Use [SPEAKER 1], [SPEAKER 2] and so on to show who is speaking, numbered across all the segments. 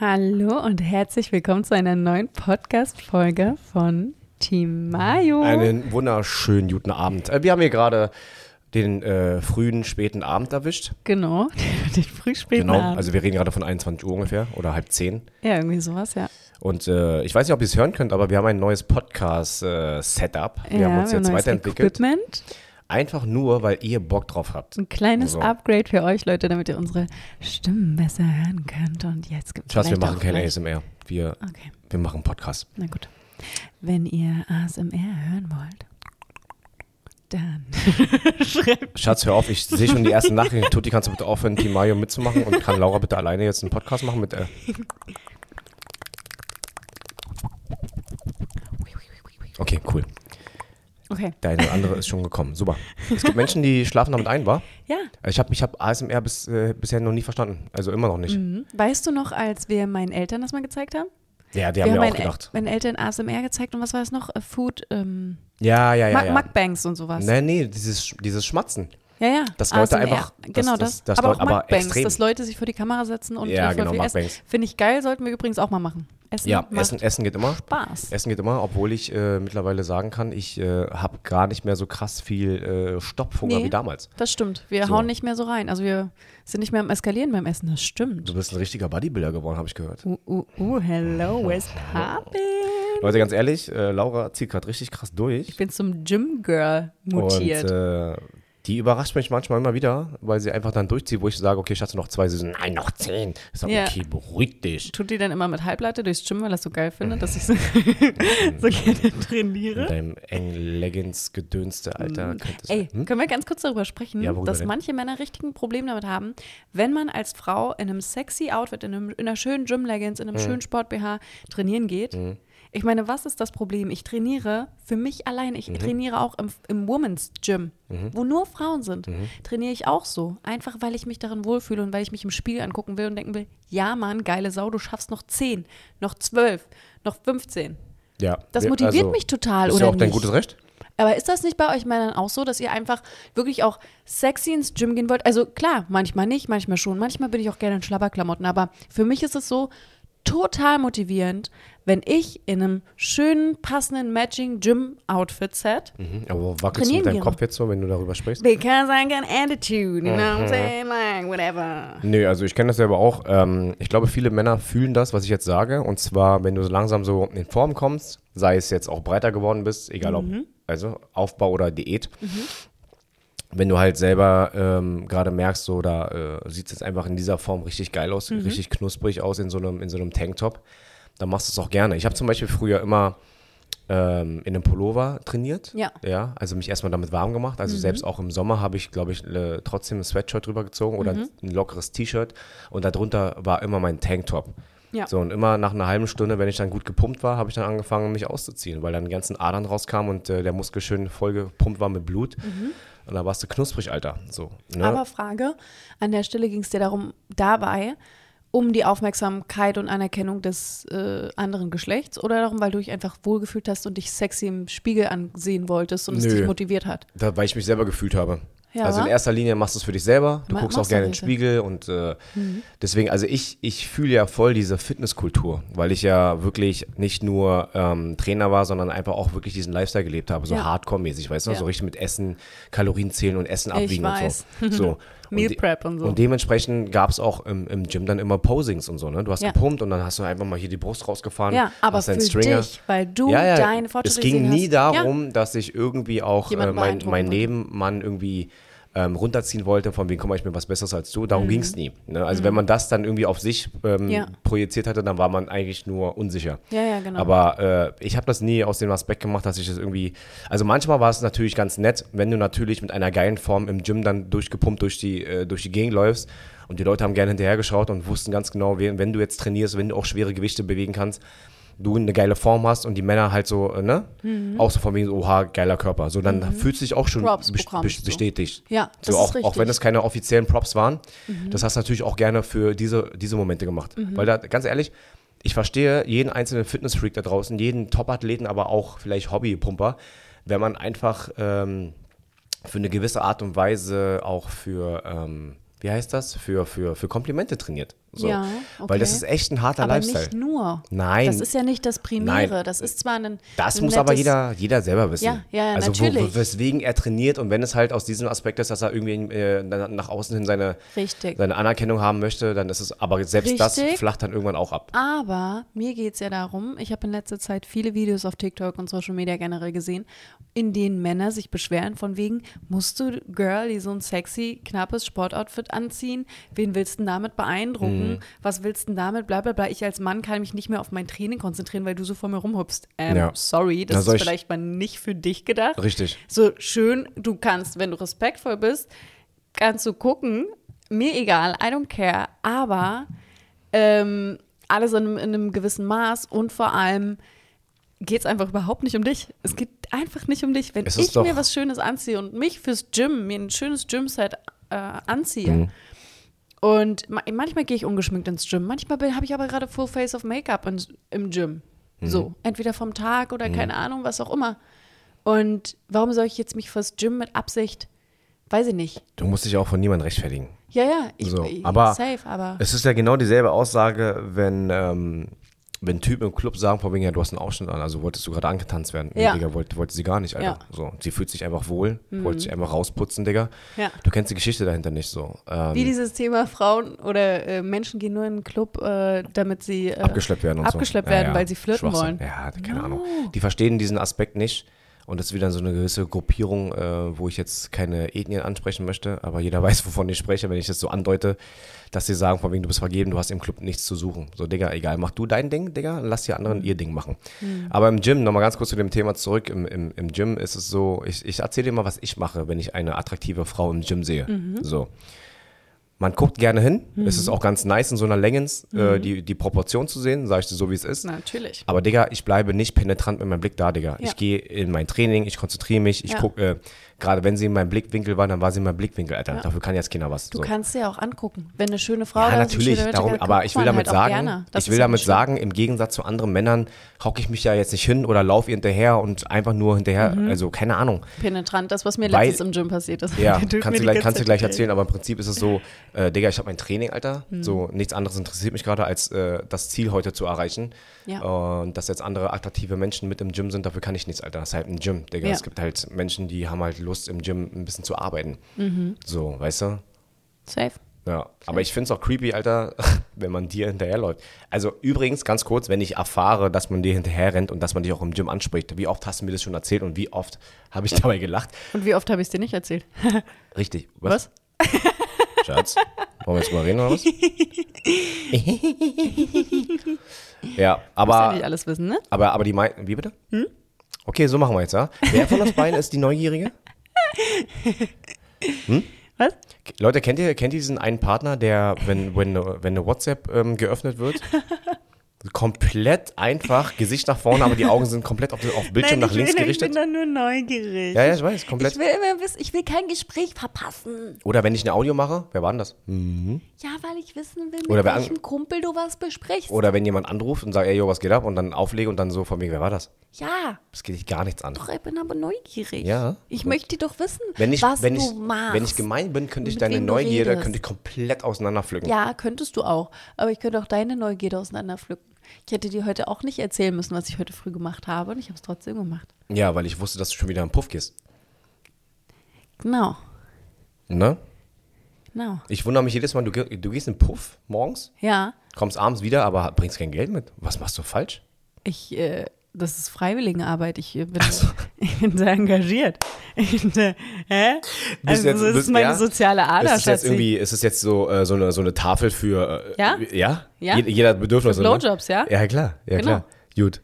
[SPEAKER 1] Hallo und herzlich willkommen zu einer neuen Podcast-Folge von Team Mayo.
[SPEAKER 2] Einen wunderschönen guten Abend. Äh, Wir haben hier gerade den äh, frühen, späten Abend erwischt.
[SPEAKER 1] Genau, den frühspäten
[SPEAKER 2] Genau.
[SPEAKER 1] Abend.
[SPEAKER 2] Also wir reden gerade von 21 Uhr ungefähr oder halb zehn.
[SPEAKER 1] ja, irgendwie sowas, ja.
[SPEAKER 2] Und äh, ich weiß nicht, ob ihr es hören könnt, aber wir haben ein neues Podcast-Setup. wir
[SPEAKER 1] ja,
[SPEAKER 2] haben uns jetzt
[SPEAKER 1] neues
[SPEAKER 2] weiterentwickelt.
[SPEAKER 1] Equipment.
[SPEAKER 2] Einfach nur, weil ihr Bock drauf habt.
[SPEAKER 1] Ein kleines
[SPEAKER 2] So.
[SPEAKER 1] Upgrade für euch, Leute, damit ihr unsere Stimmen besser hören könnt. Und jetzt gibt es
[SPEAKER 2] Schatz, wir machen kein
[SPEAKER 1] vielleicht-
[SPEAKER 2] ASMR. Wir,
[SPEAKER 1] Okay,
[SPEAKER 2] wir machen Podcast.
[SPEAKER 1] na gut. Wenn ihr ASMR hören wollt, dann schreibt
[SPEAKER 2] Schatz, hör auf, ich sehe schon die ersten Nachrichten. Tutti, kannst du bitte aufhören, Team Mario mitzumachen? Und kann Laura bitte alleine jetzt einen Podcast machen mit. Äh, okay, cool.
[SPEAKER 1] Okay,
[SPEAKER 2] Der eine oder andere ist schon gekommen. Super. Es gibt Menschen, die schlafen damit ein, wa?
[SPEAKER 1] ja.
[SPEAKER 2] Ich habe ich hab ASMR bis, äh, bisher noch nie verstanden. Also immer noch nicht.
[SPEAKER 1] Mhm. Weißt du noch, als wir meinen Eltern das mal gezeigt haben?
[SPEAKER 2] Ja, die
[SPEAKER 1] wir
[SPEAKER 2] haben mir auch gedacht.
[SPEAKER 1] meinen Eltern ASMR gezeigt und was war es noch? Äh, Food, ähm,
[SPEAKER 2] Ja, ja, ja.
[SPEAKER 1] Muk-
[SPEAKER 2] ja.
[SPEAKER 1] Und sowas.
[SPEAKER 2] Nee, nee, dieses, dieses Schmatzen.
[SPEAKER 1] Ja, ja.
[SPEAKER 2] Dass Leute
[SPEAKER 1] ASMR.
[SPEAKER 2] einfach- dass-
[SPEAKER 1] Genau
[SPEAKER 2] dass-
[SPEAKER 1] das.
[SPEAKER 2] dass
[SPEAKER 1] aber
[SPEAKER 2] Leute-
[SPEAKER 1] auch Mukbangs,
[SPEAKER 2] extrem.
[SPEAKER 1] dass Leute sich vor die Kamera setzen und
[SPEAKER 2] Ja, genau,
[SPEAKER 1] essen. Finde ich geil, sollten wir übrigens auch mal machen. Essen
[SPEAKER 2] Ja, Essen, Essen geht immer.
[SPEAKER 1] Spaß.
[SPEAKER 2] Essen geht immer, obwohl ich äh, mittlerweile sagen kann, ich äh, habe gar nicht mehr so krass viel äh, Stopphunger
[SPEAKER 1] Nee.
[SPEAKER 2] wie damals.
[SPEAKER 1] Das stimmt. Wir
[SPEAKER 2] So.
[SPEAKER 1] hauen nicht mehr so rein. Also wir sind nicht mehr am Eskalieren beim Essen. Das stimmt.
[SPEAKER 2] Du bist ein richtiger Bodybuilder geworden, habe ich gehört.
[SPEAKER 1] Uh, uh, uh, hello, what's poppin'?
[SPEAKER 2] Leute, ganz ehrlich, äh, Laura zieht gerade richtig krass durch.
[SPEAKER 1] Ich bin zum Gym Girl mutiert.
[SPEAKER 2] Und äh, die überrascht mich manchmal immer wieder, weil sie einfach dann durchzieht, wo ich sage, okay, Schatz, noch zwei. Sie so, nein, noch zehn. Ich sage,
[SPEAKER 1] Ja.
[SPEAKER 2] okay, beruhig dich.
[SPEAKER 1] Tut die dann immer mit Halbleiter durchs Gym, weil es so geil findet, dass ich so, so gerne trainiere?
[SPEAKER 2] Mit deinem engen Leggings-Gedönste, Alter. könntest-
[SPEAKER 1] Mm. Ey,
[SPEAKER 2] Hm?
[SPEAKER 1] können wir ganz kurz darüber sprechen,
[SPEAKER 2] Ja, worüber
[SPEAKER 1] dass
[SPEAKER 2] denn?
[SPEAKER 1] manche Männer richtig ein Problem damit haben, wenn man als Frau in einem sexy Outfit, in, einem, in einer schönen Gym-Leggings, in einem schönen Sport-BH trainieren geht. Ich meine, was ist das Problem? Ich trainiere für mich allein.
[SPEAKER 2] Mhm.
[SPEAKER 1] Ich trainiere auch im, im Women's Gym, wo nur Frauen sind.
[SPEAKER 2] Mhm.
[SPEAKER 1] Trainiere ich auch so. Einfach, weil ich mich darin wohlfühle und weil ich mich im Spiegel angucken will und denken will, ja Mann, geile Sau, du schaffst noch 10, noch 12, noch 15.
[SPEAKER 2] Ja.
[SPEAKER 1] Das motiviert
[SPEAKER 2] also,
[SPEAKER 1] mich total,
[SPEAKER 2] Ist
[SPEAKER 1] oder
[SPEAKER 2] ja auch dein
[SPEAKER 1] nicht?
[SPEAKER 2] gutes Recht.
[SPEAKER 1] Aber ist das nicht bei euch Männern auch so, dass ihr einfach wirklich auch sexy ins Gym gehen wollt? Also klar, manchmal nicht, manchmal schon. Manchmal bin ich auch gerne in Schlabberklamotten. Aber für mich ist es so total motivierend, wenn ich in einem schönen, passenden Matching Gym-Outfit-Set
[SPEAKER 2] Mhm. Aber wackelst du mit deinem. Kopf jetzt so, wenn du darüber sprichst?
[SPEAKER 1] Because I got attitude, you know what I'm
[SPEAKER 2] Mhm.
[SPEAKER 1] saying? Like, whatever.
[SPEAKER 2] Nö, also ich kenne das selber auch. Ähm, ich glaube, viele Männer fühlen das, was ich jetzt sage. Und zwar, wenn du so langsam so in Form kommst, sei es jetzt auch breiter geworden bist, egal ob also Aufbau oder Diät. Wenn du halt selber ähm, gerade merkst, so da äh, sieht es jetzt einfach in dieser Form richtig geil aus, richtig knusprig aus in so einem, in so einem Tanktop, dann machst du es auch gerne. Ich habe zum Beispiel früher immer ähm, in einem Pullover trainiert.
[SPEAKER 1] Ja.
[SPEAKER 2] Ja, also mich erstmal damit warm gemacht. Also selbst auch im Sommer habe ich, glaube ich, äh, trotzdem ein Sweatshirt drüber gezogen oder ein lockeres T-Shirt und darunter war immer mein Tanktop.
[SPEAKER 1] Ja.
[SPEAKER 2] So, und immer nach einer halben Stunde, wenn ich dann gut gepumpt war, habe ich dann angefangen, mich auszuziehen, weil dann die ganzen Adern rauskamen und äh, der Muskel schön voll gepumpt war mit Blut. Und dann warst du knusprig, Alter. So, ne?
[SPEAKER 1] Aber Frage, an der Stelle ging es dir darum, dabei, um die Aufmerksamkeit und Anerkennung des äh, anderen Geschlechts oder darum, weil du dich einfach wohlgefühlt hast und dich sexy im Spiegel ansehen wolltest und es
[SPEAKER 2] Nö.
[SPEAKER 1] dich motiviert hat?
[SPEAKER 2] Da, weil ich mich selber gefühlt habe.
[SPEAKER 1] Ja,
[SPEAKER 2] also in erster Linie machst du es für dich selber. Du
[SPEAKER 1] Ma-
[SPEAKER 2] guckst auch gerne in den. Spiegel und äh,
[SPEAKER 1] Mhm.
[SPEAKER 2] deswegen, also ich, ich fühle ja voll diese Fitnesskultur, weil ich ja wirklich nicht nur ähm, Trainer war, sondern einfach auch wirklich diesen Lifestyle gelebt habe, so
[SPEAKER 1] Ja.
[SPEAKER 2] Hardcore-mäßig, weißt du,
[SPEAKER 1] Ja.
[SPEAKER 2] so richtig mit Essen, Kalorien zählen und Essen abwiegen und so. so.
[SPEAKER 1] Meal Prep und so.
[SPEAKER 2] Und dementsprechend gab es auch im, im Gym dann immer Posings und so, ne? Du hast
[SPEAKER 1] Ja.
[SPEAKER 2] gepumpt und dann hast du einfach mal hier die Brust rausgefahren.
[SPEAKER 1] Ja, aber für
[SPEAKER 2] Stringer.
[SPEAKER 1] dich, weil du
[SPEAKER 2] Ja, ja,
[SPEAKER 1] deine Fortschritte
[SPEAKER 2] Es ging nie
[SPEAKER 1] hast.
[SPEAKER 2] darum, dass ich irgendwie auch äh, mein, mein. Nebenmann irgendwie ähm, runterziehen wollte, von wegen, guck mal, ich bin was Besseres als du. Darum ging es nie. Ne? Also wenn man das dann irgendwie auf sich ähm,
[SPEAKER 1] Mhm. Ja.
[SPEAKER 2] projiziert hatte, dann war man eigentlich nur unsicher.
[SPEAKER 1] Ja, ja, genau.
[SPEAKER 2] Aber äh, ich habe das nie aus dem Aspekt gemacht, dass ich das irgendwie. Also manchmal war es natürlich ganz nett, wenn du natürlich mit einer geilen Form im Gym dann durchgepumpt durch die, äh, durch die Gegend läufst und die Leute haben gerne hinterhergeschaut und wussten ganz genau, wen- wenn du jetzt trainierst, wenn du auch schwere Gewichte bewegen kannst, du eine geile Form hast und die Männer halt so, äh, ne? Auch so von wegen, so, oha, geiler Körper. So, dann fühlst du dich auch schon
[SPEAKER 1] Mhm.
[SPEAKER 2] Bestätigt.
[SPEAKER 1] Ja, das
[SPEAKER 2] so,
[SPEAKER 1] ist
[SPEAKER 2] auch,
[SPEAKER 1] richtig.
[SPEAKER 2] auch wenn es keine offiziellen Props waren, das hast du natürlich auch gerne für diese, diese Momente gemacht.
[SPEAKER 1] Mhm.
[SPEAKER 2] Weil da, ganz ehrlich, ich verstehe jeden einzelnen Fitnessfreak da draußen, jeden Topathleten, aber auch vielleicht Hobbypumper, wenn man einfach ähm, für eine gewisse Art und Weise auch für ähm, wie heißt das, für, für, für Komplimente trainiert. So.
[SPEAKER 1] Ja,
[SPEAKER 2] Weil das
[SPEAKER 1] okay.
[SPEAKER 2] ist echt ein harter
[SPEAKER 1] Aber
[SPEAKER 2] Lifestyle.
[SPEAKER 1] nicht nur.
[SPEAKER 2] Nein.
[SPEAKER 1] Das ist ja nicht das Primäre.
[SPEAKER 2] Nein.
[SPEAKER 1] Das ist zwar ein.
[SPEAKER 2] Das
[SPEAKER 1] ein
[SPEAKER 2] muss aber jeder, jeder selber wissen.
[SPEAKER 1] Ja, ja, ja,
[SPEAKER 2] also
[SPEAKER 1] natürlich.
[SPEAKER 2] wo, weswegen er trainiert und wenn es halt aus diesem Aspekt ist, dass er irgendwie äh, na- nach außen hin seine,
[SPEAKER 1] Richtig.
[SPEAKER 2] seine Anerkennung haben möchte, dann ist es, aber selbst das
[SPEAKER 1] Richtig.
[SPEAKER 2] flacht dann irgendwann auch ab.
[SPEAKER 1] Aber mir geht es ja darum, ich habe in letzter Zeit viele Videos auf TikTok und Social Media generell gesehen, in denen Männer sich beschweren von wegen, musst du, Girl, die so ein sexy, knappes Sportoutfit anziehen? Wen willst du denn damit beeindrucken?
[SPEAKER 2] Mhm.
[SPEAKER 1] Was willst du denn damit? Bla bla bla. Ich als Mann kann mich nicht mehr auf mein Training konzentrieren, weil du so vor mir rumhupst. Ähm,
[SPEAKER 2] Ja.
[SPEAKER 1] sorry, das
[SPEAKER 2] Na,
[SPEAKER 1] ist
[SPEAKER 2] ich-
[SPEAKER 1] vielleicht mal nicht für dich gedacht.
[SPEAKER 2] Richtig.
[SPEAKER 1] So schön, du kannst, wenn du respektvoll bist, kannst du gucken. Mir egal, I don't care. Aber ähm, alles in, einem- in einem gewissen Maß und vor allem geht es einfach überhaupt nicht um dich. Es geht einfach nicht um dich. Wenn ich mir was Schönes anziehe und mich fürs Gym, mir ein schönes Gym-Set äh, anziehe
[SPEAKER 2] Mhm.
[SPEAKER 1] Und ma manchmal gehe ich ungeschminkt ins Gym, manchmal habe ich aber gerade Full Face of Make-up im Gym.
[SPEAKER 2] Mhm.
[SPEAKER 1] So, entweder vom Tag oder keine Ahnung, was auch immer. Und warum soll ich jetzt mich fürs Gym mit Absicht, weiß ich nicht.
[SPEAKER 2] Du musst dich auch von niemandem rechtfertigen.
[SPEAKER 1] Ja, ja, ich,
[SPEAKER 2] So,
[SPEAKER 1] ich
[SPEAKER 2] aber
[SPEAKER 1] safe, aber
[SPEAKER 2] Es ist ja genau dieselbe Aussage, wenn, ähm, wenn Typen im Club sagen, von wegen, ja, du hast einen Ausschnitt an, also wolltest du gerade angetanzt werden. Nee,
[SPEAKER 1] Ja.
[SPEAKER 2] Digga, wollte, wollte sie gar nicht, Alter.
[SPEAKER 1] Ja. Mhm.
[SPEAKER 2] So, sie fühlt sich einfach wohl, wollte sich einfach rausputzen, Digga.
[SPEAKER 1] Ja.
[SPEAKER 2] Du kennst die Geschichte dahinter nicht so. Ähm,
[SPEAKER 1] wie dieses Thema Frauen oder äh, Menschen gehen nur in den Club, äh, damit sie äh,
[SPEAKER 2] abgeschleppt werden und
[SPEAKER 1] abgeschleppt
[SPEAKER 2] so.
[SPEAKER 1] Werden,
[SPEAKER 2] ja.
[SPEAKER 1] weil sie flirten wollen.
[SPEAKER 2] Ja, keine Ahnung. Die verstehen diesen Aspekt nicht. Und das ist wieder so eine gewisse Gruppierung, äh, wo ich jetzt keine Ethnien ansprechen möchte, aber jeder weiß, wovon ich spreche, wenn ich das so andeute, dass sie sagen, von wegen, du bist vergeben, du hast im Club nichts zu suchen. So, Digga, egal, mach du dein Ding, Digga, und lass die anderen ihr Ding machen. Aber im Gym, nochmal ganz kurz zu dem Thema zurück, im, im, im Gym ist es so, ich, ich erzähle dir mal, was ich mache, wenn ich eine attraktive Frau im Gym sehe. So. Man guckt gerne hin. Es ist auch ganz nice in so einer Längens äh, die, die Proportion zu sehen, sage ich dir so, wie es ist.
[SPEAKER 1] Natürlich.
[SPEAKER 2] Aber Digga, ich bleibe nicht penetrant mit meinem Blick da, Digga.
[SPEAKER 1] Ja.
[SPEAKER 2] Ich gehe in mein Training, ich konzentriere mich, ich
[SPEAKER 1] Ja.
[SPEAKER 2] gucke, äh, gerade wenn sie in meinem Blickwinkel war, dann war sie in meinem Blickwinkel, Alter.
[SPEAKER 1] Ja.
[SPEAKER 2] Dafür kann jetzt keiner was.
[SPEAKER 1] Du
[SPEAKER 2] so.
[SPEAKER 1] kannst dir auch angucken, wenn eine schöne Frau
[SPEAKER 2] Ja,
[SPEAKER 1] da ist,
[SPEAKER 2] natürlich,
[SPEAKER 1] Leute,
[SPEAKER 2] darum,
[SPEAKER 1] guckt
[SPEAKER 2] aber ich will damit
[SPEAKER 1] halt
[SPEAKER 2] sagen, ich
[SPEAKER 1] ist
[SPEAKER 2] will
[SPEAKER 1] ja
[SPEAKER 2] damit
[SPEAKER 1] schlimm.
[SPEAKER 2] sagen, im Gegensatz zu anderen Männern hocke ich mich ja jetzt nicht hin oder laufe ihr hinterher und einfach nur hinterher,
[SPEAKER 1] Mhm.
[SPEAKER 2] also keine Ahnung.
[SPEAKER 1] penetrant, das, was mir
[SPEAKER 2] Weil-
[SPEAKER 1] letztens im Gym passiert ist.
[SPEAKER 2] Ja, kannst du gleich, kannst du gleich erzählen, aber im Prinzip ist es so, äh, Digga, ich habe mein Training, Alter.
[SPEAKER 1] Mhm.
[SPEAKER 2] So, nichts anderes interessiert mich gerade, als äh, das Ziel heute zu erreichen.
[SPEAKER 1] Ja.
[SPEAKER 2] Und dass jetzt andere attraktive Menschen mit im Gym sind, dafür kann ich nichts, Alter. Das ist halt ein Gym, Digga.
[SPEAKER 1] Ja.
[SPEAKER 2] Es gibt halt Menschen, die haben halt Lust, im Gym ein bisschen zu arbeiten.
[SPEAKER 1] Mhm.
[SPEAKER 2] So, weißt du?
[SPEAKER 1] Safe.
[SPEAKER 2] Ja, aber ich finde es auch creepy, Alter, wenn man dir hinterherläuft. Also übrigens, ganz kurz, wenn ich erfahre, dass man dir hinterher rennt und dass man dich auch im Gym anspricht, wie oft hast du mir das schon erzählt und wie oft habe ich dabei gelacht?
[SPEAKER 1] Und wie oft habe ich es dir nicht erzählt?
[SPEAKER 2] Richtig.
[SPEAKER 1] Was?
[SPEAKER 2] Schatz, wollen wir jetzt mal reden oder was? ja,
[SPEAKER 1] Muss ja
[SPEAKER 2] aber,
[SPEAKER 1] nicht alles wissen, ne?
[SPEAKER 2] aber, aber die mei Wie bitte? Okay, so machen wir jetzt, ja? Wer von uns beiden ist die Neugierige?
[SPEAKER 1] Was?
[SPEAKER 2] Leute, kennt ihr, kennt ihr diesen einen Partner, der, wenn, wenn, wenn eine WhatsApp ähm, geöffnet wird, komplett einfach, Gesicht nach vorne, aber die Augen sind komplett auf, auf Bildschirm nach links gerichtet?
[SPEAKER 1] da nur neugierig.
[SPEAKER 2] Ja, ja, ich weiß, komplett.
[SPEAKER 1] Ich will immer wissen, ich will kein Gespräch verpassen.
[SPEAKER 2] Oder wenn ich ein Audio mache, wer war denn das?
[SPEAKER 1] Ja, weil ich wissen will, mit
[SPEAKER 2] Oder
[SPEAKER 1] welchem Kumpel du was besprichst.
[SPEAKER 2] Oder wenn jemand anruft und sagt, ey, yo, was geht ab? Und dann auflege und dann so von wegen, wer war das?
[SPEAKER 1] Ja,
[SPEAKER 2] Das geht dich gar nichts an.
[SPEAKER 1] doch, ich bin aber neugierig.
[SPEAKER 2] Ja,
[SPEAKER 1] Ich
[SPEAKER 2] gut.
[SPEAKER 1] möchte doch wissen,
[SPEAKER 2] Wenn ich,
[SPEAKER 1] was
[SPEAKER 2] wenn,
[SPEAKER 1] du
[SPEAKER 2] ich,
[SPEAKER 1] machst.
[SPEAKER 2] wenn ich gemein bin, könnte ich deine Neugierde könnte ich komplett auseinanderpflücken.
[SPEAKER 1] Ja, könntest du auch. Aber ich könnte auch deine Neugierde auseinanderpflücken. Ich hätte dir heute auch nicht erzählen müssen, was ich heute früh gemacht habe. Und ich habe es trotzdem gemacht.
[SPEAKER 2] Ja, weil ich wusste, dass du schon wieder im Puff gehst.
[SPEAKER 1] Genau.
[SPEAKER 2] Ne?
[SPEAKER 1] Genau.
[SPEAKER 2] Ich wundere mich jedes Mal, du, du gehst in den Puff morgens,
[SPEAKER 1] Ja,
[SPEAKER 2] kommst abends wieder, aber bringst kein Geld mit. Was machst du falsch?
[SPEAKER 1] ich, äh, das ist Freiwilligenarbeit. Ich äh, bin, ich bin sehr engagiert. Ich, äh, hä? Also,
[SPEAKER 2] jetzt-
[SPEAKER 1] das
[SPEAKER 2] bist-
[SPEAKER 1] ist meine
[SPEAKER 2] ja?
[SPEAKER 1] soziale Ader,
[SPEAKER 2] ist es jetzt irgendwie, ist es jetzt so, äh, so, eine, so eine Tafel für äh,
[SPEAKER 1] Ja?
[SPEAKER 2] Ja?
[SPEAKER 1] Ja.
[SPEAKER 2] Jed- Jeder hat Bedürfnisse. ne?
[SPEAKER 1] Blowjobs, ja?
[SPEAKER 2] Ja, klar. Ja,
[SPEAKER 1] Genau.
[SPEAKER 2] klar. Gut.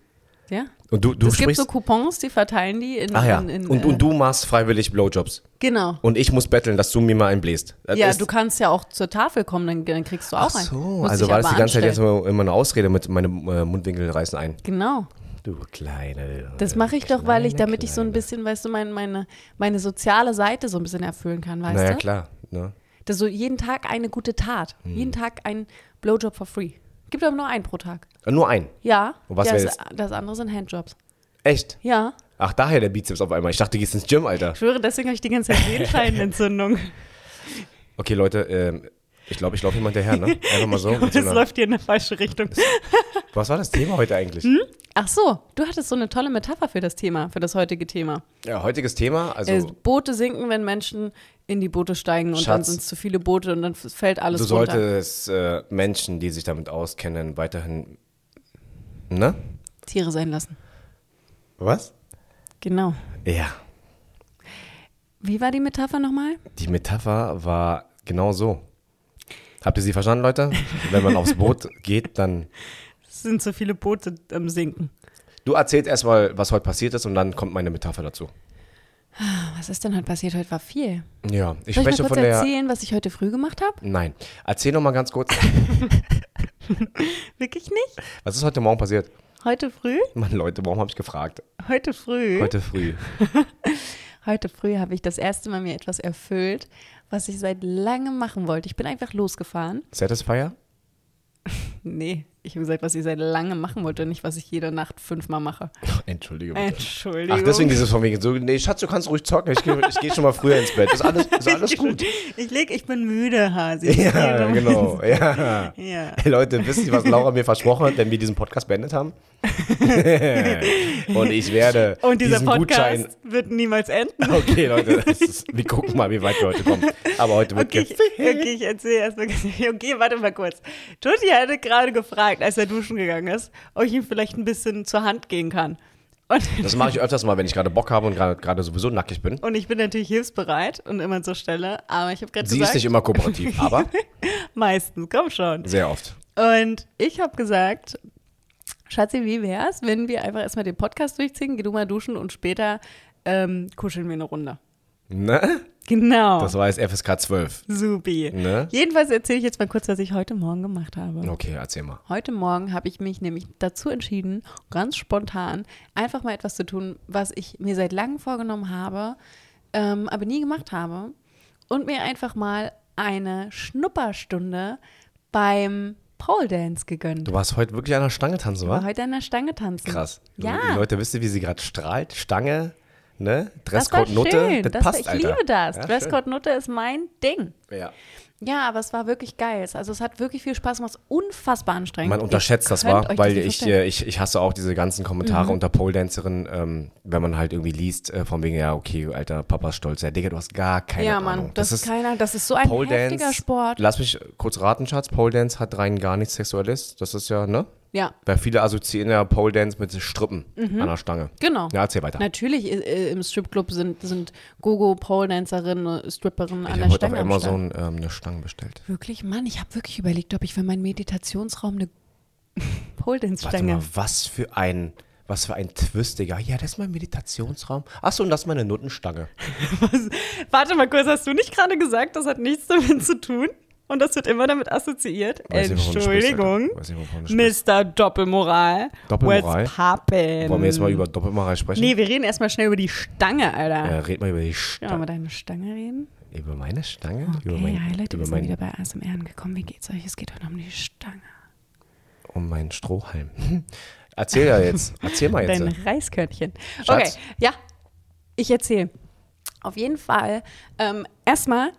[SPEAKER 1] Ja.
[SPEAKER 2] Und du, du
[SPEAKER 1] es gibt
[SPEAKER 2] sprichst.
[SPEAKER 1] so Coupons, die verteilen die in.
[SPEAKER 2] Ach ja.
[SPEAKER 1] in, in
[SPEAKER 2] und,
[SPEAKER 1] äh,
[SPEAKER 2] und du machst freiwillig Blowjobs.
[SPEAKER 1] Genau.
[SPEAKER 2] Und ich muss betteln, dass du mir mal einen bläst. Das
[SPEAKER 1] Ja,
[SPEAKER 2] ist-
[SPEAKER 1] du kannst ja auch zur Tafel kommen, dann, dann kriegst du auch
[SPEAKER 2] Ach
[SPEAKER 1] einen.
[SPEAKER 2] so,
[SPEAKER 1] Musst
[SPEAKER 2] also war das die ganze Zeit jetzt
[SPEAKER 1] anstellen.
[SPEAKER 2] immer, immer eine Ausrede mit meinem äh, Mundwinkel reißen ein.
[SPEAKER 1] Genau.
[SPEAKER 2] Du kleine.
[SPEAKER 1] Das mache ich doch, weil ich,
[SPEAKER 2] kleine,
[SPEAKER 1] damit ich so ein
[SPEAKER 2] kleine.
[SPEAKER 1] bisschen, weißt du, mein, meine, meine soziale Seite so ein bisschen erfüllen kann, weißt
[SPEAKER 2] Naja,
[SPEAKER 1] du?
[SPEAKER 2] klar. Ne?
[SPEAKER 1] Das so jeden Tag eine gute Tat.
[SPEAKER 2] Hm.
[SPEAKER 1] Jeden Tag ein Blowjob for free. Gibt aber nur einen pro Tag.
[SPEAKER 2] Äh, Nur ein.
[SPEAKER 1] Ja.
[SPEAKER 2] Und was
[SPEAKER 1] ja, das, das andere sind Handjobs.
[SPEAKER 2] Echt?
[SPEAKER 1] Ja.
[SPEAKER 2] Ach, daher der Bizeps auf einmal. Ich dachte, du gehst ins Gym, Alter.
[SPEAKER 1] Ich schwöre, deswegen habe ich die ganze Zeit Sehenscheidenentzündung.
[SPEAKER 2] Okay, Leute, ähm, ich glaube, ich laufe jemand hinterher, ne? Einfach mal so. mit so
[SPEAKER 1] Es läuft hier in eine falsche Richtung.
[SPEAKER 2] Was war das Thema heute eigentlich?
[SPEAKER 1] Hm? Ach so, du hattest so eine tolle Metapher für das Thema, für das heutige Thema.
[SPEAKER 2] Ja, heutiges Thema, also
[SPEAKER 1] Äh, Boote sinken, wenn Menschen in die Boote steigen und dann
[SPEAKER 2] Schatz.
[SPEAKER 1] sind es zu viele Boote und dann fällt alles
[SPEAKER 2] du
[SPEAKER 1] runter.
[SPEAKER 2] solltest äh, Menschen, die sich damit auskennen, weiterhin, ne?
[SPEAKER 1] Tiere sein lassen.
[SPEAKER 2] Was?
[SPEAKER 1] Genau.
[SPEAKER 2] Ja,
[SPEAKER 1] Wie war die Metapher nochmal?
[SPEAKER 2] die Metapher war genau so. Habt ihr sie verstanden, Leute? Wenn man aufs Boot geht, dann
[SPEAKER 1] Es sind zu viele Boote am Sinken.
[SPEAKER 2] Du erzählst erstmal, was heute passiert ist und dann kommt meine Metapher dazu.
[SPEAKER 1] Was ist denn heute passiert? Heute war viel.
[SPEAKER 2] Ja, ich
[SPEAKER 1] Soll ich mal
[SPEAKER 2] spreche
[SPEAKER 1] kurz
[SPEAKER 2] von der.
[SPEAKER 1] erzählen, was ich heute früh gemacht habe?
[SPEAKER 2] Nein. Erzähl noch mal ganz kurz,
[SPEAKER 1] Wirklich nicht?
[SPEAKER 2] was ist heute Morgen passiert?
[SPEAKER 1] Heute früh?
[SPEAKER 2] Mann, Leute, warum habe ich gefragt?
[SPEAKER 1] Heute früh?
[SPEAKER 2] Heute früh.
[SPEAKER 1] Heute früh habe ich das erste Mal mir etwas erfüllt, was ich seit langem machen wollte. Ich bin einfach losgefahren.
[SPEAKER 2] Satisfier?
[SPEAKER 1] Nee, ich habe gesagt, was ich seit langem machen wollte, nicht was ich jede Nacht fünfmal mache.
[SPEAKER 2] Entschuldigung.
[SPEAKER 1] Entschuldigung.
[SPEAKER 2] Ach, deswegen dieses von wegen so, nee, Schatz, du kannst ruhig zocken, ich gehe geh schon mal früher ins Bett. Ist alles, ist alles gut.
[SPEAKER 1] Ich leg, ich bin müde, Hasi.
[SPEAKER 2] Ja, genau. Ja.
[SPEAKER 1] Ja.
[SPEAKER 2] Hey, Leute, wisst ihr, was Laura mir versprochen hat, wenn wir diesen Podcast beendet haben? und ich werde
[SPEAKER 1] Und dieser
[SPEAKER 2] diesen
[SPEAKER 1] Podcast
[SPEAKER 2] Gutschein.
[SPEAKER 1] wird niemals enden.
[SPEAKER 2] Okay, Leute, ist, wir gucken mal, wie weit wir heute kommen. Aber heute wird
[SPEAKER 1] Okay, ich, okay, ich erzähle erstmal. Okay, warte mal kurz. Tutti hatte gerade gefragt, als er duschen gegangen ist, ob ich ihm vielleicht ein bisschen zur Hand gehen kann. Und,
[SPEAKER 2] Das mache ich öfters mal, wenn ich gerade Bock habe und gerade gerade sowieso nackig bin.
[SPEAKER 1] und ich bin natürlich hilfsbereit und immer zur Stelle, aber ich habe gerade
[SPEAKER 2] Sie
[SPEAKER 1] gesagt,
[SPEAKER 2] ist nicht immer kooperativ, aber
[SPEAKER 1] meistens, komm schon.
[SPEAKER 2] sehr oft.
[SPEAKER 1] Und ich habe gesagt, Schatzi, wie wär's, wenn wir einfach erstmal den Podcast durchziehen, geh du mal duschen und später ähm, kuscheln wir eine Runde.
[SPEAKER 2] Ne?
[SPEAKER 1] Genau.
[SPEAKER 2] Das war jetzt FSK 12.
[SPEAKER 1] Supi.
[SPEAKER 2] Ne?
[SPEAKER 1] Jedenfalls erzähle ich jetzt mal kurz, was ich heute Morgen gemacht habe.
[SPEAKER 2] Okay, erzähl mal.
[SPEAKER 1] Heute Morgen habe ich mich nämlich dazu entschieden, ganz spontan, einfach mal etwas zu tun, was ich mir seit langem vorgenommen habe, ähm, aber nie gemacht habe. Und mir einfach mal eine Schnupperstunde beim Pole Dance gegönnt.
[SPEAKER 2] Du warst heute wirklich an der Stange tanzen,
[SPEAKER 1] Ich war
[SPEAKER 2] wa?
[SPEAKER 1] heute an der Stange tanzen.
[SPEAKER 2] Krass.
[SPEAKER 1] Ja.
[SPEAKER 2] Die Leute, wisst ihr, wie sie gerade strahlt? Stange, ne?
[SPEAKER 1] das war
[SPEAKER 2] Dresscode Nutte. Das,
[SPEAKER 1] Das
[SPEAKER 2] passt,
[SPEAKER 1] ich
[SPEAKER 2] Alter.
[SPEAKER 1] liebe das.
[SPEAKER 2] Ja,
[SPEAKER 1] Dresscode Nutte ist mein Ding.
[SPEAKER 2] Ja.
[SPEAKER 1] Ja, aber es war wirklich geil. Also es hat wirklich viel Spaß gemacht. Unfassbar anstrengend.
[SPEAKER 2] Man unterschätzt das, war,
[SPEAKER 1] das
[SPEAKER 2] weil
[SPEAKER 1] nicht
[SPEAKER 2] ich.
[SPEAKER 1] Mhm.
[SPEAKER 2] äh, ich, ich hasse auch diese ganzen Kommentare unter Pole Dancerinnen, ähm, wenn man halt irgendwie liest, äh, von wegen, ja, okay, alter, Papa ist stolz. Ja, Digga, du hast gar keine
[SPEAKER 1] ja,
[SPEAKER 2] Ahnung.
[SPEAKER 1] Mann, das, ist keiner, das ist so ein
[SPEAKER 2] Pole
[SPEAKER 1] heftiger. Sport.
[SPEAKER 2] Lass mich kurz raten, Schatz. Pole Dance hat rein gar nichts Sexuelles. Das ist ja, ne?
[SPEAKER 1] Ja,
[SPEAKER 2] Weil viele assoziieren ja Pole Dance mit Strippen an der Stange.
[SPEAKER 1] genau.
[SPEAKER 2] Ja, erzähl weiter.
[SPEAKER 1] Natürlich äh, im Stripclub sind, sind Gogo, Pole-Dancerinnen, Stripperinnen an
[SPEAKER 2] ich
[SPEAKER 1] der
[SPEAKER 2] habe heute auf
[SPEAKER 1] Stange am
[SPEAKER 2] Amazon ähm, eine Stange bestellt.
[SPEAKER 1] Wirklich, Mann, ich habe wirklich überlegt, ob ich für meinen Meditationsraum eine
[SPEAKER 2] Warte
[SPEAKER 1] Pole-Dance-Stange
[SPEAKER 2] mal, was für ein, was für ein Twist, Digga. Ja, das ist mein Meditationsraum. Achso, und das ist meine Nuttenstange.
[SPEAKER 1] Warte mal kurz, hast du nicht gerade gesagt, das hat nichts damit zu tun? Und das wird immer damit assoziiert?
[SPEAKER 2] Weiß
[SPEAKER 1] Entschuldigung.
[SPEAKER 2] Weiß nicht.
[SPEAKER 1] Mr. Doppelmoral.
[SPEAKER 2] Doppelmoral?
[SPEAKER 1] What's poppin'?
[SPEAKER 2] Wollen wir jetzt mal über Doppelmoral sprechen?
[SPEAKER 1] Nee, wir reden erstmal schnell über die Stange, Alter.
[SPEAKER 2] Äh, red mal über die
[SPEAKER 1] Ja,
[SPEAKER 2] Stange.
[SPEAKER 1] über deine Stange reden.
[SPEAKER 2] Über meine Stange?
[SPEAKER 1] Okay,
[SPEAKER 2] über mein,
[SPEAKER 1] hi Leute, wir
[SPEAKER 2] über
[SPEAKER 1] sind wieder
[SPEAKER 2] mein,
[SPEAKER 1] bei ASMR angekommen. Wie geht's euch? Es geht heute um die Stange.
[SPEAKER 2] um meinen Strohhalm. Erzähl ja jetzt. Erzähl mal jetzt.
[SPEAKER 1] Dein Reiskörnchen.
[SPEAKER 2] Schatz.
[SPEAKER 1] Okay, ja, ich erzähle. Auf jeden Fall ähm, erstmal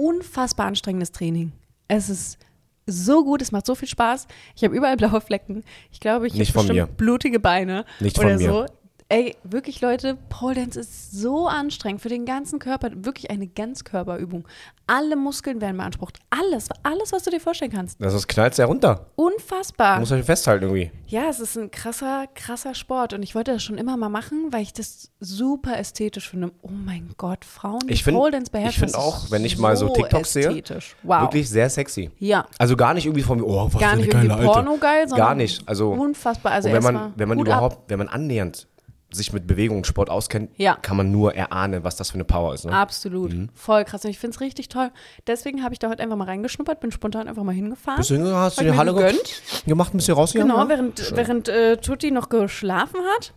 [SPEAKER 1] unfassbar anstrengendes Training. Es ist so gut, es macht so viel Spaß. Ich habe überall blaue Flecken. Ich glaube, ich habe bestimmt blutige Beine
[SPEAKER 2] Nicht
[SPEAKER 1] oder
[SPEAKER 2] von mir.
[SPEAKER 1] so. Ey, wirklich Leute, Pole Dance ist so anstrengend für den ganzen Körper. Wirklich eine Ganzkörperübung. Alle Muskeln werden beansprucht. Alles, alles, was du dir vorstellen kannst.
[SPEAKER 2] Das ist knallt sehr runter.
[SPEAKER 1] Unfassbar.
[SPEAKER 2] Muss euch festhalten irgendwie.
[SPEAKER 1] Ja, es ist ein krasser, krasser Sport und ich wollte das schon immer mal machen, weil ich das super ästhetisch finde. Oh mein Gott, Frauen, die
[SPEAKER 2] Ich find-
[SPEAKER 1] Pole Dance
[SPEAKER 2] ich
[SPEAKER 1] beherrschen.
[SPEAKER 2] find
[SPEAKER 1] das
[SPEAKER 2] auch, wenn ich mal so TikToks sehe.
[SPEAKER 1] Wow.
[SPEAKER 2] Wirklich sehr sexy.
[SPEAKER 1] Ja,
[SPEAKER 2] Also gar nicht irgendwie von, oh, was
[SPEAKER 1] gar
[SPEAKER 2] für eine
[SPEAKER 1] nicht
[SPEAKER 2] geile Alte.
[SPEAKER 1] Porno geil, sondern
[SPEAKER 2] Gar nicht. Also,
[SPEAKER 1] unfassbar. Also
[SPEAKER 2] wenn man, wenn man
[SPEAKER 1] Hut ab.
[SPEAKER 2] überhaupt, wenn man annähernd sich mit Bewegung und Sport auskennt,
[SPEAKER 1] Ja.
[SPEAKER 2] kann man nur erahnen, was das für eine Power ist. Ne?
[SPEAKER 1] Absolut.
[SPEAKER 2] Mhm.
[SPEAKER 1] Voll krass. Und ich finde es richtig toll. Deswegen habe ich da heute einfach mal reingeschnuppert, bin spontan einfach mal hingefahren.
[SPEAKER 2] Bist du hast du die Halle
[SPEAKER 1] gegönnt.
[SPEAKER 2] gemacht, ein bisschen rausgegangen?
[SPEAKER 1] Genau, während, während äh, Tutti noch geschlafen hat.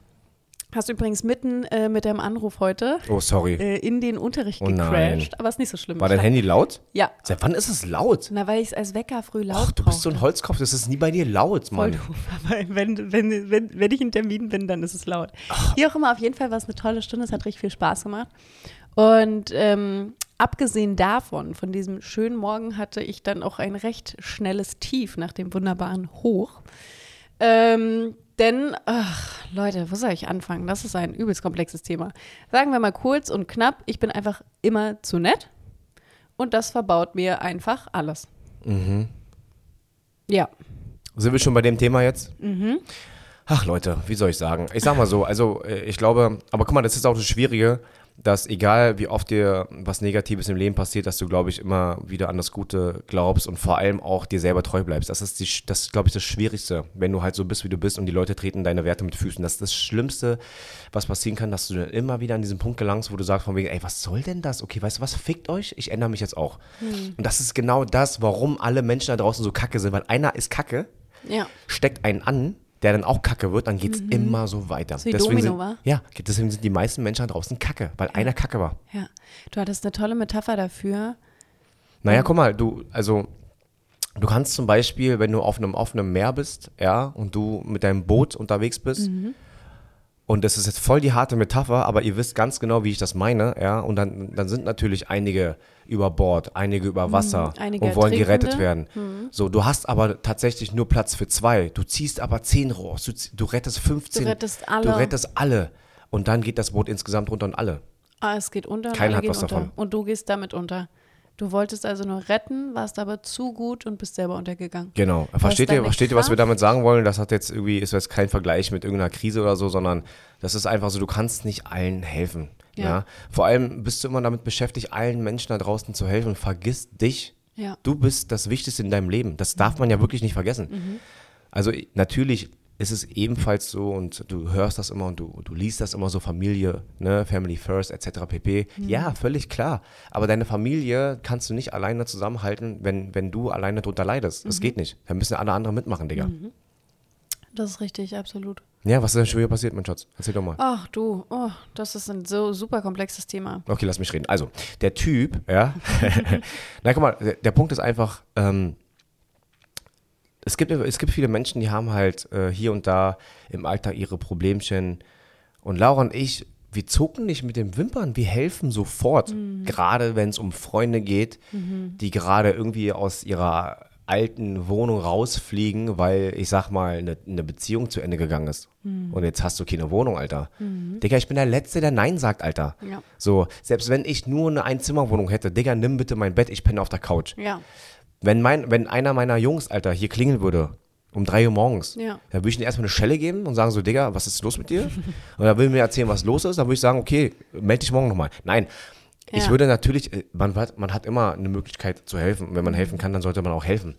[SPEAKER 1] Hast du übrigens mitten äh, mit deinem Anruf heute
[SPEAKER 2] Oh, sorry.
[SPEAKER 1] äh, in den Unterricht
[SPEAKER 2] Oh
[SPEAKER 1] gecrashed. Aber ist nicht so schlimm.
[SPEAKER 2] War dein Handy laut?
[SPEAKER 1] Ja.
[SPEAKER 2] Seit wann ist es laut?
[SPEAKER 1] Na, weil ich es als Wecker früh laut
[SPEAKER 2] Ach, du bist so ein. Holzkopf, das ist nie bei dir laut,
[SPEAKER 1] Voll
[SPEAKER 2] Mann.
[SPEAKER 1] doof. Aber wenn, wenn, wenn, wenn ich in Termin bin, dann ist es laut. Wie auch immer, auf jeden Fall war es eine tolle Stunde. Es hat richtig viel Spaß gemacht. Und ähm, abgesehen davon, von diesem schönen Morgen hatte ich dann auch ein recht schnelles Tief nach dem wunderbaren Hoch. Ähm, denn, ach, Leute, wo soll ich anfangen? Das ist ein übelst komplexes Thema. Sagen wir mal kurz und knapp, ich bin einfach immer zu nett und das verbaut mir einfach alles.
[SPEAKER 2] Mhm.
[SPEAKER 1] Ja.
[SPEAKER 2] Sind wir schon bei dem Thema jetzt?
[SPEAKER 1] Mhm.
[SPEAKER 2] Ach Leute, wie soll ich sagen? Ich sag mal so, also äh, ich glaube, aber guck mal, das ist auch das Schwierige, dass egal wie oft dir was Negatives im Leben passiert, dass du, glaube ich, immer wieder an das Gute glaubst und vor allem auch dir selber treu bleibst. Das ist, die, das, glaube ich, das Schwierigste, wenn du halt so bist, wie du bist und die Leute treten deine Werte mit Füßen. Das ist das Schlimmste, was passieren kann, dass du dann immer wieder an diesen Punkt gelangst, wo du sagst von wegen, ey, was soll denn das? Okay, weißt du was, fickt euch, ich ändere mich jetzt auch.
[SPEAKER 1] Hm.
[SPEAKER 2] Und das ist genau das, warum alle Menschen da draußen so kacke sind, weil einer ist kacke,
[SPEAKER 1] Ja.
[SPEAKER 2] steckt einen an, der dann auch kacke wird, dann geht es immer so weiter.
[SPEAKER 1] Mhm. wie Domino,
[SPEAKER 2] sind? Ja, deswegen sind die meisten Menschen da draußen kacke, weil einer kacke war.
[SPEAKER 1] Ja. Du hattest eine tolle Metapher dafür.
[SPEAKER 2] Naja, guck mal, du, also, du kannst zum Beispiel, wenn du auf einem offenen Meer bist, ja, und du mit deinem Boot unterwegs bist,
[SPEAKER 1] Mhm.
[SPEAKER 2] Und das ist jetzt voll die harte Metapher, aber ihr wisst ganz genau, wie ich das meine, ja, und dann, dann sind natürlich einige über Bord, einige über Wasser
[SPEAKER 1] Mhm. einige
[SPEAKER 2] und wollen gerettet
[SPEAKER 1] Ertrinkende.
[SPEAKER 2] werden. So, du hast aber tatsächlich nur Platz für zwei. Du ziehst aber zehn raus, du, du rettest 15.
[SPEAKER 1] Du rettest alle.
[SPEAKER 2] Du rettest alle. Und dann geht das Boot insgesamt runter und alle.
[SPEAKER 1] Ah, es geht unter
[SPEAKER 2] Keiner hat was
[SPEAKER 1] unter.
[SPEAKER 2] davon.
[SPEAKER 1] Und du gehst damit unter. Du wolltest also nur retten, warst aber zu gut und bist selber untergegangen.
[SPEAKER 2] Genau. Versteht ihr, versteht ihr, was wir damit sagen wollen? Das hat jetzt irgendwie, ist jetzt kein Vergleich mit irgendeiner Krise oder so, sondern das ist einfach so, du kannst nicht allen helfen. Ja.
[SPEAKER 1] Ja.
[SPEAKER 2] Vor allem bist du immer damit beschäftigt, allen Menschen da draußen zu helfen und vergiss dich.
[SPEAKER 1] Ja.
[SPEAKER 2] Du bist das Wichtigste in deinem Leben. Das darf man ja wirklich nicht vergessen.
[SPEAKER 1] Mhm.
[SPEAKER 2] Also natürlich ist es ebenfalls so und du hörst das immer und du, du liest das immer so Familie, ne, Family First etc. pp.
[SPEAKER 1] Mhm.
[SPEAKER 2] Ja, völlig klar. Aber deine Familie kannst du nicht alleine zusammenhalten, wenn, wenn du alleine drunter leidest.
[SPEAKER 1] Mhm.
[SPEAKER 2] Das geht nicht. Da müssen alle anderen mitmachen, Digga.
[SPEAKER 1] Das ist richtig, absolut.
[SPEAKER 2] Ja, was ist denn schon wieder passiert, mein Schatz? Erzähl doch mal.
[SPEAKER 1] Ach du, oh, das ist ein so super komplexes Thema.
[SPEAKER 2] Okay, lass mich reden. Also, der Typ, ja. Na, guck mal, der, der Punkt ist einfach, ähm, es, gibt, es gibt viele Menschen, die haben halt äh, hier und da im Alltag ihre Problemchen. Und Laura und ich, wir zucken nicht mit den Wimpern, wir helfen sofort. Gerade wenn es um Freunde geht, die gerade irgendwie aus ihrer alten Wohnung rausfliegen, weil ich sag mal, eine, eine Beziehung zu Ende gegangen ist. Und jetzt hast du keine Wohnung, Alter. Digga, ich bin der Letzte, der Nein sagt, Alter.
[SPEAKER 1] Ja. So.
[SPEAKER 2] So, selbst wenn ich nur eine Einzimmerwohnung hätte, Digga, nimm bitte mein Bett, ich penne auf der Couch.
[SPEAKER 1] Ja,
[SPEAKER 2] Wenn, mein, wenn einer meiner Jungs, Alter, hier klingeln würde, um 3 Uhr morgens,
[SPEAKER 1] Ja.
[SPEAKER 2] dann würde ich ihm erstmal eine Schelle geben und sagen so, Digga, was ist los mit dir? und er will mir erzählen, was los ist, dann würde ich sagen, okay, melde dich morgen nochmal. Nein, ich
[SPEAKER 1] Ja.
[SPEAKER 2] würde natürlich, äh, man hat, man hat immer eine Möglichkeit zu helfen. Und wenn man helfen kann, dann sollte man auch helfen.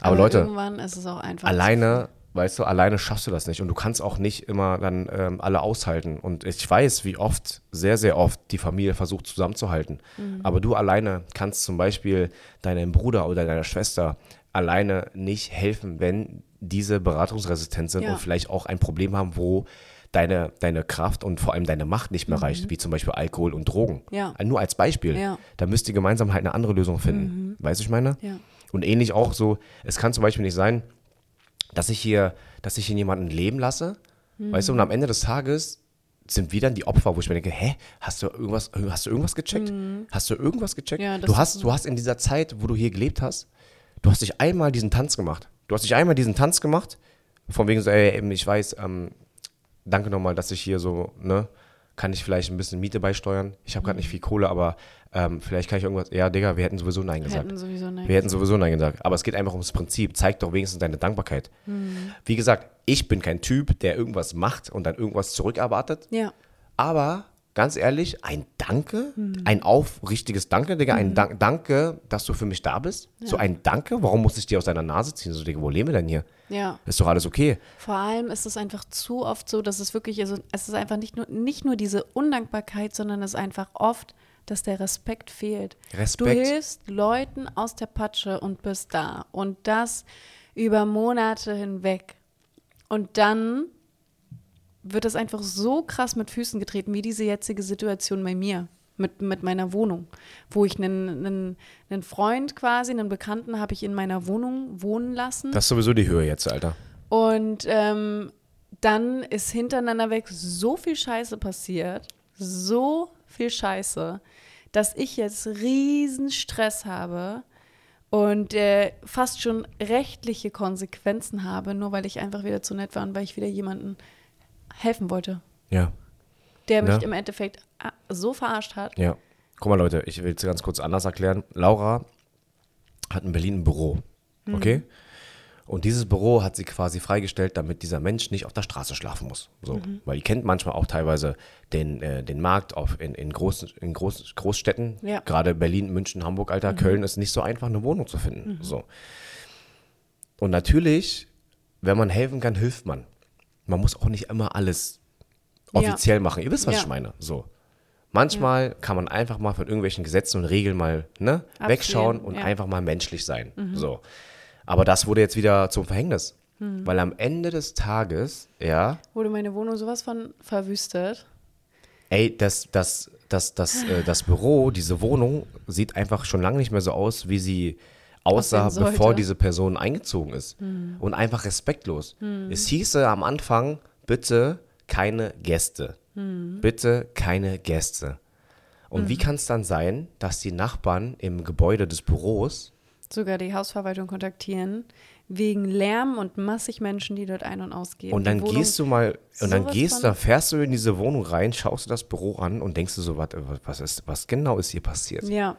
[SPEAKER 2] Aber, Leute,
[SPEAKER 1] irgendwann ist es auch einfach.
[SPEAKER 2] alleine, weißt du, alleine schaffst du das nicht. Und du kannst auch nicht immer dann ähm, alle aushalten. Und ich weiß, wie oft, sehr, sehr oft die Familie versucht zusammenzuhalten.
[SPEAKER 1] Mhm.
[SPEAKER 2] Aber du alleine kannst zum Beispiel deinem Bruder oder deiner Schwester alleine nicht helfen, wenn diese beratungsresistent sind
[SPEAKER 1] Ja.
[SPEAKER 2] und vielleicht auch ein Problem haben, wo deine, deine Kraft und vor allem deine Macht nicht mehr reicht, wie zum Beispiel Alkohol und Drogen.
[SPEAKER 1] Mhm. Ja.
[SPEAKER 2] Nur als Beispiel.
[SPEAKER 1] Ja.
[SPEAKER 2] Da müsst ihr gemeinsam halt eine andere Lösung finden. Weißt du, ich meine?
[SPEAKER 1] Ja.
[SPEAKER 2] Und ähnlich auch so, es kann zum Beispiel nicht sein, dass ich hier, dass ich hier jemanden leben lasse, weißt du, und am Ende des Tages sind wir dann die Opfer, wo ich mir denke, hä, hast du irgendwas, hast du irgendwas gecheckt? Hast du irgendwas gecheckt?
[SPEAKER 1] Ja,
[SPEAKER 2] du hast, du hast in dieser Zeit, wo du hier gelebt hast, du hast dich einmal diesen Tanz gemacht. Du hast dich einmal diesen Tanz gemacht, von wegen so, ey, eben, ich weiß, ähm, danke nochmal, dass ich hier so, ne, kann ich vielleicht ein bisschen Miete beisteuern? Ich habe gerade nicht viel Kohle, aber ähm, vielleicht kann ich irgendwas, ja, Digga, wir hätten sowieso Nein gesagt.
[SPEAKER 1] Hätten sowieso nein.
[SPEAKER 2] Wir hätten sowieso Nein gesagt. Aber es geht einfach ums Prinzip. Zeig doch wenigstens deine Dankbarkeit. Wie gesagt, ich bin kein Typ, der irgendwas macht und dann irgendwas zurückerwartet.
[SPEAKER 1] Ja.
[SPEAKER 2] Aber ganz ehrlich, ein Danke, ein aufrichtiges Danke, Digga, ein Dank, Danke, dass du für mich da bist. So ein Danke, warum muss ich dir aus deiner Nase ziehen? So, Digga, wo leben wir denn hier?
[SPEAKER 1] Ja.
[SPEAKER 2] Ist doch alles okay.
[SPEAKER 1] Vor allem ist es einfach zu oft so, dass es wirklich, also es ist einfach nicht nur, nicht nur diese Undankbarkeit, sondern es ist einfach oft, dass der Respekt fehlt.
[SPEAKER 2] Respekt.
[SPEAKER 1] Du hilfst Leuten aus der Patsche und bist da. Und das über Monate hinweg. Und dann wird es einfach so krass mit Füßen getreten, wie diese jetzige Situation bei mir. Mit, mit meiner Wohnung, wo ich einen, einen, einen Freund quasi, einen Bekannten habe ich in meiner Wohnung wohnen lassen.
[SPEAKER 2] Das ist sowieso die Höhe jetzt, Alter.
[SPEAKER 1] Und ähm, dann ist hintereinander weg so viel Scheiße passiert, so viel Scheiße, dass ich jetzt riesen Stress habe und äh, fast schon rechtliche Konsequenzen habe, nur weil ich einfach wieder zu nett war und weil ich wieder jemandem helfen wollte,
[SPEAKER 2] Ja,
[SPEAKER 1] der mich
[SPEAKER 2] Ja.
[SPEAKER 1] im Endeffekt ah, so verarscht hat.
[SPEAKER 2] ja. Guck mal, Leute, ich will es ganz kurz anders erklären. Laura hat in Berlin ein Büro, okay? Und dieses Büro hat sie quasi freigestellt, damit dieser Mensch nicht auf der Straße schlafen muss. So. Weil ihr kennt manchmal auch teilweise den, äh, den Markt auf, in, in, großen, in groß, Großstädten.
[SPEAKER 1] Ja.
[SPEAKER 2] Gerade Berlin, München, Hamburg, Alter, Köln ist nicht so einfach, eine Wohnung zu finden. So. Und natürlich, wenn man helfen kann, hilft man. Man muss auch nicht immer alles
[SPEAKER 1] Ja.
[SPEAKER 2] offiziell machen. Ihr wisst, was
[SPEAKER 1] Ja.
[SPEAKER 2] ich meine. So. Manchmal kann man einfach mal von irgendwelchen Gesetzen und Regeln mal ne,
[SPEAKER 1] Absehen,
[SPEAKER 2] wegschauen und
[SPEAKER 1] ja.
[SPEAKER 2] einfach mal menschlich sein. So. Aber das wurde jetzt wieder zum Verhängnis. Weil am Ende des Tages, ja,
[SPEAKER 1] Wurde meine Wohnung sowas von verwüstet.
[SPEAKER 2] ey, das, das, das, das, äh, das Büro, diese Wohnung sieht einfach schon lange nicht mehr so aus, wie sie aussah, bevor diese Person eingezogen ist. Und einfach respektlos. Es hieße am Anfang, bitte keine Gäste. Bitte keine Gäste. Und wie kann es dann sein, dass die Nachbarn im Gebäude des Büros
[SPEAKER 1] Sogar die Hausverwaltung kontaktieren, wegen Lärm und massig Menschen, die dort ein- und ausgehen.
[SPEAKER 2] und dann
[SPEAKER 1] Wohnung-
[SPEAKER 2] gehst du mal und dann gehst du, fährst du in diese Wohnung rein, schaust du das Büro an und denkst du so, was, was ist, was genau ist hier passiert?
[SPEAKER 1] Ja,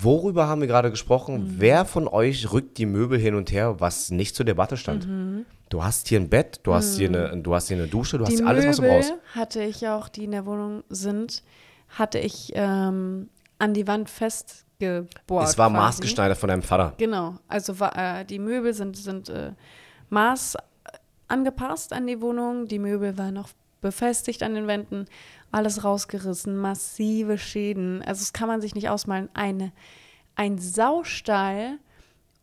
[SPEAKER 2] Worüber haben wir gerade gesprochen?
[SPEAKER 1] Mhm.
[SPEAKER 2] Wer von euch rückt die Möbel hin und her, was nicht zur Debatte stand?
[SPEAKER 1] Mhm.
[SPEAKER 2] Du hast hier ein Bett, du hast hier eine, du hast hier eine Dusche, du hast
[SPEAKER 1] die
[SPEAKER 2] hier alles, was du
[SPEAKER 1] Möbel
[SPEAKER 2] brauchst.
[SPEAKER 1] hatte ich auch, die in der Wohnung sind, hatte ich ähm, an die Wand festgebohrt.
[SPEAKER 2] Es war
[SPEAKER 1] quasi.
[SPEAKER 2] maßgeschneidert von deinem Vater.
[SPEAKER 1] Genau, also äh, die Möbel sind, sind äh, Maß angepasst an die Wohnung, die Möbel waren noch befestigt an den Wänden, alles rausgerissen, massive Schäden. Also das kann man sich nicht ausmalen. Eine, ein Saustall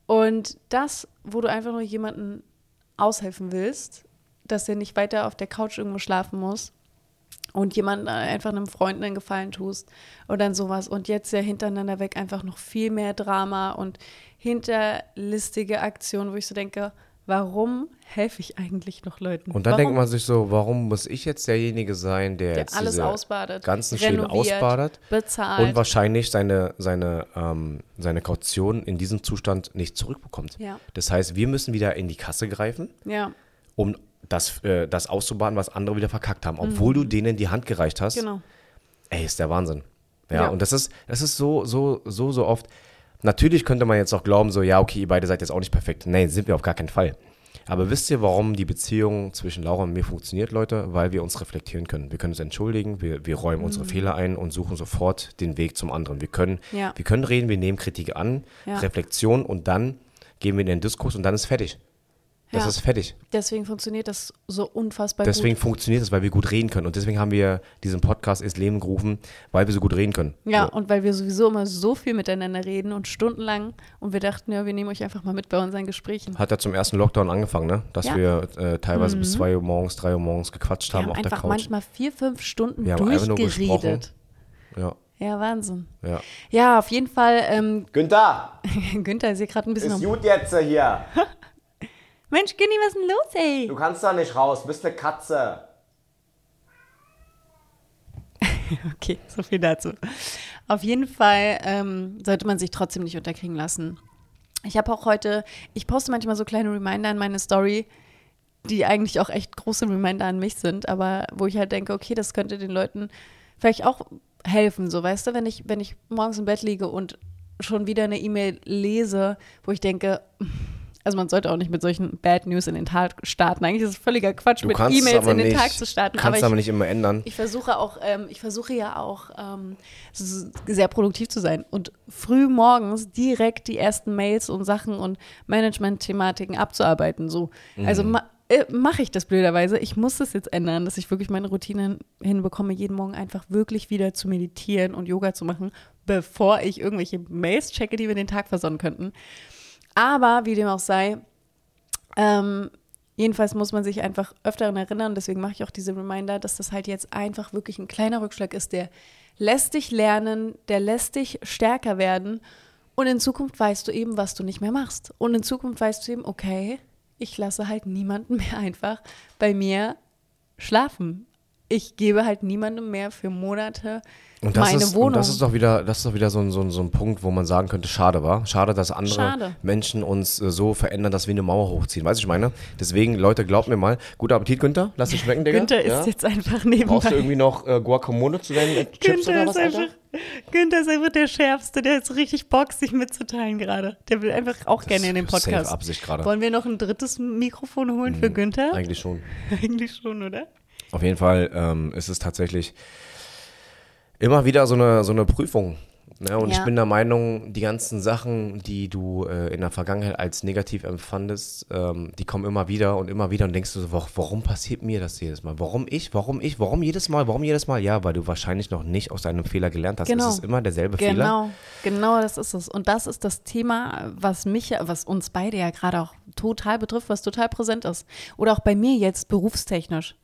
[SPEAKER 1] und das, wo du einfach nur jemanden aushelfen willst, dass er nicht weiter auf der Couch irgendwo schlafen muss und jemand äh, einfach einem Freund einen Gefallen tust und dann sowas und jetzt ja hintereinander weg einfach noch viel mehr Drama und hinterlistige Aktionen, wo ich so denke, warum helfe ich eigentlich noch Leuten?
[SPEAKER 2] Und dann
[SPEAKER 1] warum?
[SPEAKER 2] denkt man sich so, warum muss ich jetzt derjenige sein, der,
[SPEAKER 1] der
[SPEAKER 2] jetzt
[SPEAKER 1] alles ausbadet,
[SPEAKER 2] ganzen Schäden ausbadet
[SPEAKER 1] bezahlt.
[SPEAKER 2] und wahrscheinlich seine, seine, ähm, seine Kaution in diesem Zustand nicht zurückbekommt.
[SPEAKER 1] Ja.
[SPEAKER 2] Das heißt, wir müssen wieder in die Kasse greifen,
[SPEAKER 1] ja,
[SPEAKER 2] um das, äh, das auszubaden, was andere wieder verkackt haben, obwohl du denen die Hand gereicht hast.
[SPEAKER 1] Mhm. genau.
[SPEAKER 2] Ey, ist der Wahnsinn. Ja,
[SPEAKER 1] Ja.
[SPEAKER 2] und das ist, das ist so, so, so, so oft. Natürlich könnte man jetzt auch glauben, so, ja, okay, ihr beide seid jetzt auch nicht perfekt. Nee, sind wir auf gar keinen Fall. Aber wisst ihr, warum die Beziehung zwischen Laura und mir funktioniert, Leute? Weil wir uns reflektieren können. Wir können uns entschuldigen, wir, wir räumen unsere Fehler ein und suchen sofort den Weg zum anderen. Wir können,
[SPEAKER 1] Ja.
[SPEAKER 2] wir können reden, wir nehmen Kritik an,
[SPEAKER 1] Ja.
[SPEAKER 2] Reflexion und dann gehen wir in den Diskurs und dann ist fertig. Das
[SPEAKER 1] Ja.
[SPEAKER 2] ist fertig.
[SPEAKER 1] Deswegen funktioniert das so unfassbar
[SPEAKER 2] Deswegen
[SPEAKER 1] gut.
[SPEAKER 2] funktioniert es, weil wir gut reden können. Und deswegen haben wir diesen Podcast ins Leben gerufen, weil wir so gut reden können.
[SPEAKER 1] Ja,
[SPEAKER 2] So.
[SPEAKER 1] und weil wir sowieso immer so viel miteinander reden und stundenlang und wir dachten, ja, wir nehmen euch einfach mal mit bei unseren Gesprächen.
[SPEAKER 2] Hat ja zum ersten Lockdown angefangen, ne? Dass
[SPEAKER 1] Ja. Mhm.
[SPEAKER 2] wir äh, teilweise bis 2 Uhr morgens, 3 Uhr morgens gequatscht
[SPEAKER 1] Wir
[SPEAKER 2] haben
[SPEAKER 1] haben
[SPEAKER 2] auf der
[SPEAKER 1] einfach
[SPEAKER 2] Couch.
[SPEAKER 1] manchmal vier, fünf Stunden
[SPEAKER 2] Wir einfach
[SPEAKER 1] durchgeredet.
[SPEAKER 2] Ja,
[SPEAKER 1] Ja, Wahnsinn.
[SPEAKER 2] ja.
[SPEAKER 1] Ja, auf jeden Fall, ähm,
[SPEAKER 2] Günther,
[SPEAKER 1] Günther ist hier gerade ein bisschen am...
[SPEAKER 2] gut jetzt hier.
[SPEAKER 1] Mensch, Günni, was ist denn los, ey?
[SPEAKER 2] Du kannst da nicht raus, bist eine Katze.
[SPEAKER 1] Okay, so viel dazu. Auf jeden Fall ähm, sollte man sich trotzdem nicht unterkriegen lassen. Ich habe auch heute, ich poste manchmal so kleine Reminder in meine Story, die eigentlich auch echt große Reminder an mich sind, aber wo ich halt denke, okay, das könnte den Leuten vielleicht auch helfen, so weißt du, wenn ich, wenn ich morgens im Bett liege und schon wieder eine E-Mail lese, wo ich denke, also man sollte auch nicht mit solchen Bad News in den Tag starten. Eigentlich ist es völliger Quatsch,
[SPEAKER 2] Du
[SPEAKER 1] mit E-Mails in den
[SPEAKER 2] nicht,
[SPEAKER 1] Tag zu starten.
[SPEAKER 2] Kannst
[SPEAKER 1] aber
[SPEAKER 2] aber
[SPEAKER 1] ich,
[SPEAKER 2] nicht immer ändern.
[SPEAKER 1] ich versuche auch, ähm, ich versuche ja auch ähm, sehr produktiv zu sein und früh morgens direkt die ersten Mails und Sachen und Management-Thematiken abzuarbeiten. So, also
[SPEAKER 2] Mhm.
[SPEAKER 1] ma äh, mache ich das blöderweise. Ich muss das jetzt ändern, dass ich wirklich meine Routine hinbekomme, jeden Morgen einfach wirklich wieder zu meditieren und Yoga zu machen, bevor ich irgendwelche Mails checke, die wir den Tag versonnen könnten. Aber wie dem auch sei, ähm, jedenfalls muss man sich einfach öfter daran erinnern, deswegen mache ich auch diese Reminder, dass das halt jetzt einfach wirklich ein kleiner Rückschlag ist, der lässt dich lernen, der lässt dich stärker werden und in Zukunft weißt du eben, was du nicht mehr machst. Und in Zukunft weißt du eben, okay, ich lasse halt niemanden mehr einfach bei mir schlafen. Ich gebe halt niemandem mehr für Monate
[SPEAKER 2] Und das,
[SPEAKER 1] meine
[SPEAKER 2] ist,
[SPEAKER 1] Wohnung.
[SPEAKER 2] und das ist doch wieder, das ist doch wieder so ein, so, ein, so ein Punkt, wo man sagen könnte, schade war. Schade, dass andere
[SPEAKER 1] Schade.
[SPEAKER 2] Menschen uns äh, so verändern, dass wir eine Mauer hochziehen. Weißt du, ich meine? Deswegen, Leute, glaubt mir mal. Guten Appetit, Günther. Lass dich schmecken, Digga.
[SPEAKER 1] Günther
[SPEAKER 2] ja?
[SPEAKER 1] ist jetzt einfach
[SPEAKER 2] Brauchst du
[SPEAKER 1] nebenbei.
[SPEAKER 2] irgendwie noch äh, Guacamole zu deinen äh, Chips
[SPEAKER 1] Günther
[SPEAKER 2] oder was,
[SPEAKER 1] ist,
[SPEAKER 2] Alter?
[SPEAKER 1] einfach, Günther ist einfach der Schärfste, der ist richtig Bock, sich mitzuteilen gerade. Der will einfach auch gerne in den Podcast.
[SPEAKER 2] Absicht gerade.
[SPEAKER 1] Wollen wir noch ein drittes Mikrofon holen für Günther?
[SPEAKER 2] Eigentlich schon.
[SPEAKER 1] Eigentlich schon, oder?
[SPEAKER 2] Auf jeden Fall ähm, ist es tatsächlich immer wieder so eine, so eine Prüfung. Ne? Und
[SPEAKER 1] Ja.
[SPEAKER 2] ich bin der Meinung, die ganzen Sachen, die du äh, in der Vergangenheit als negativ empfandest, ähm, die kommen immer wieder und immer wieder und denkst du so, wa- warum passiert mir das jedes Mal? Warum ich? Warum ich? Warum jedes Mal? Warum jedes Mal? Ja, weil du wahrscheinlich noch nicht aus deinem Fehler gelernt hast.
[SPEAKER 1] Genau.
[SPEAKER 2] Es ist immer derselbe Fehler.
[SPEAKER 1] Genau, genau das ist es. Und das ist das Thema, was mich, was uns beide ja gerade auch total betrifft, was total präsent ist. Oder auch bei mir jetzt berufstechnisch.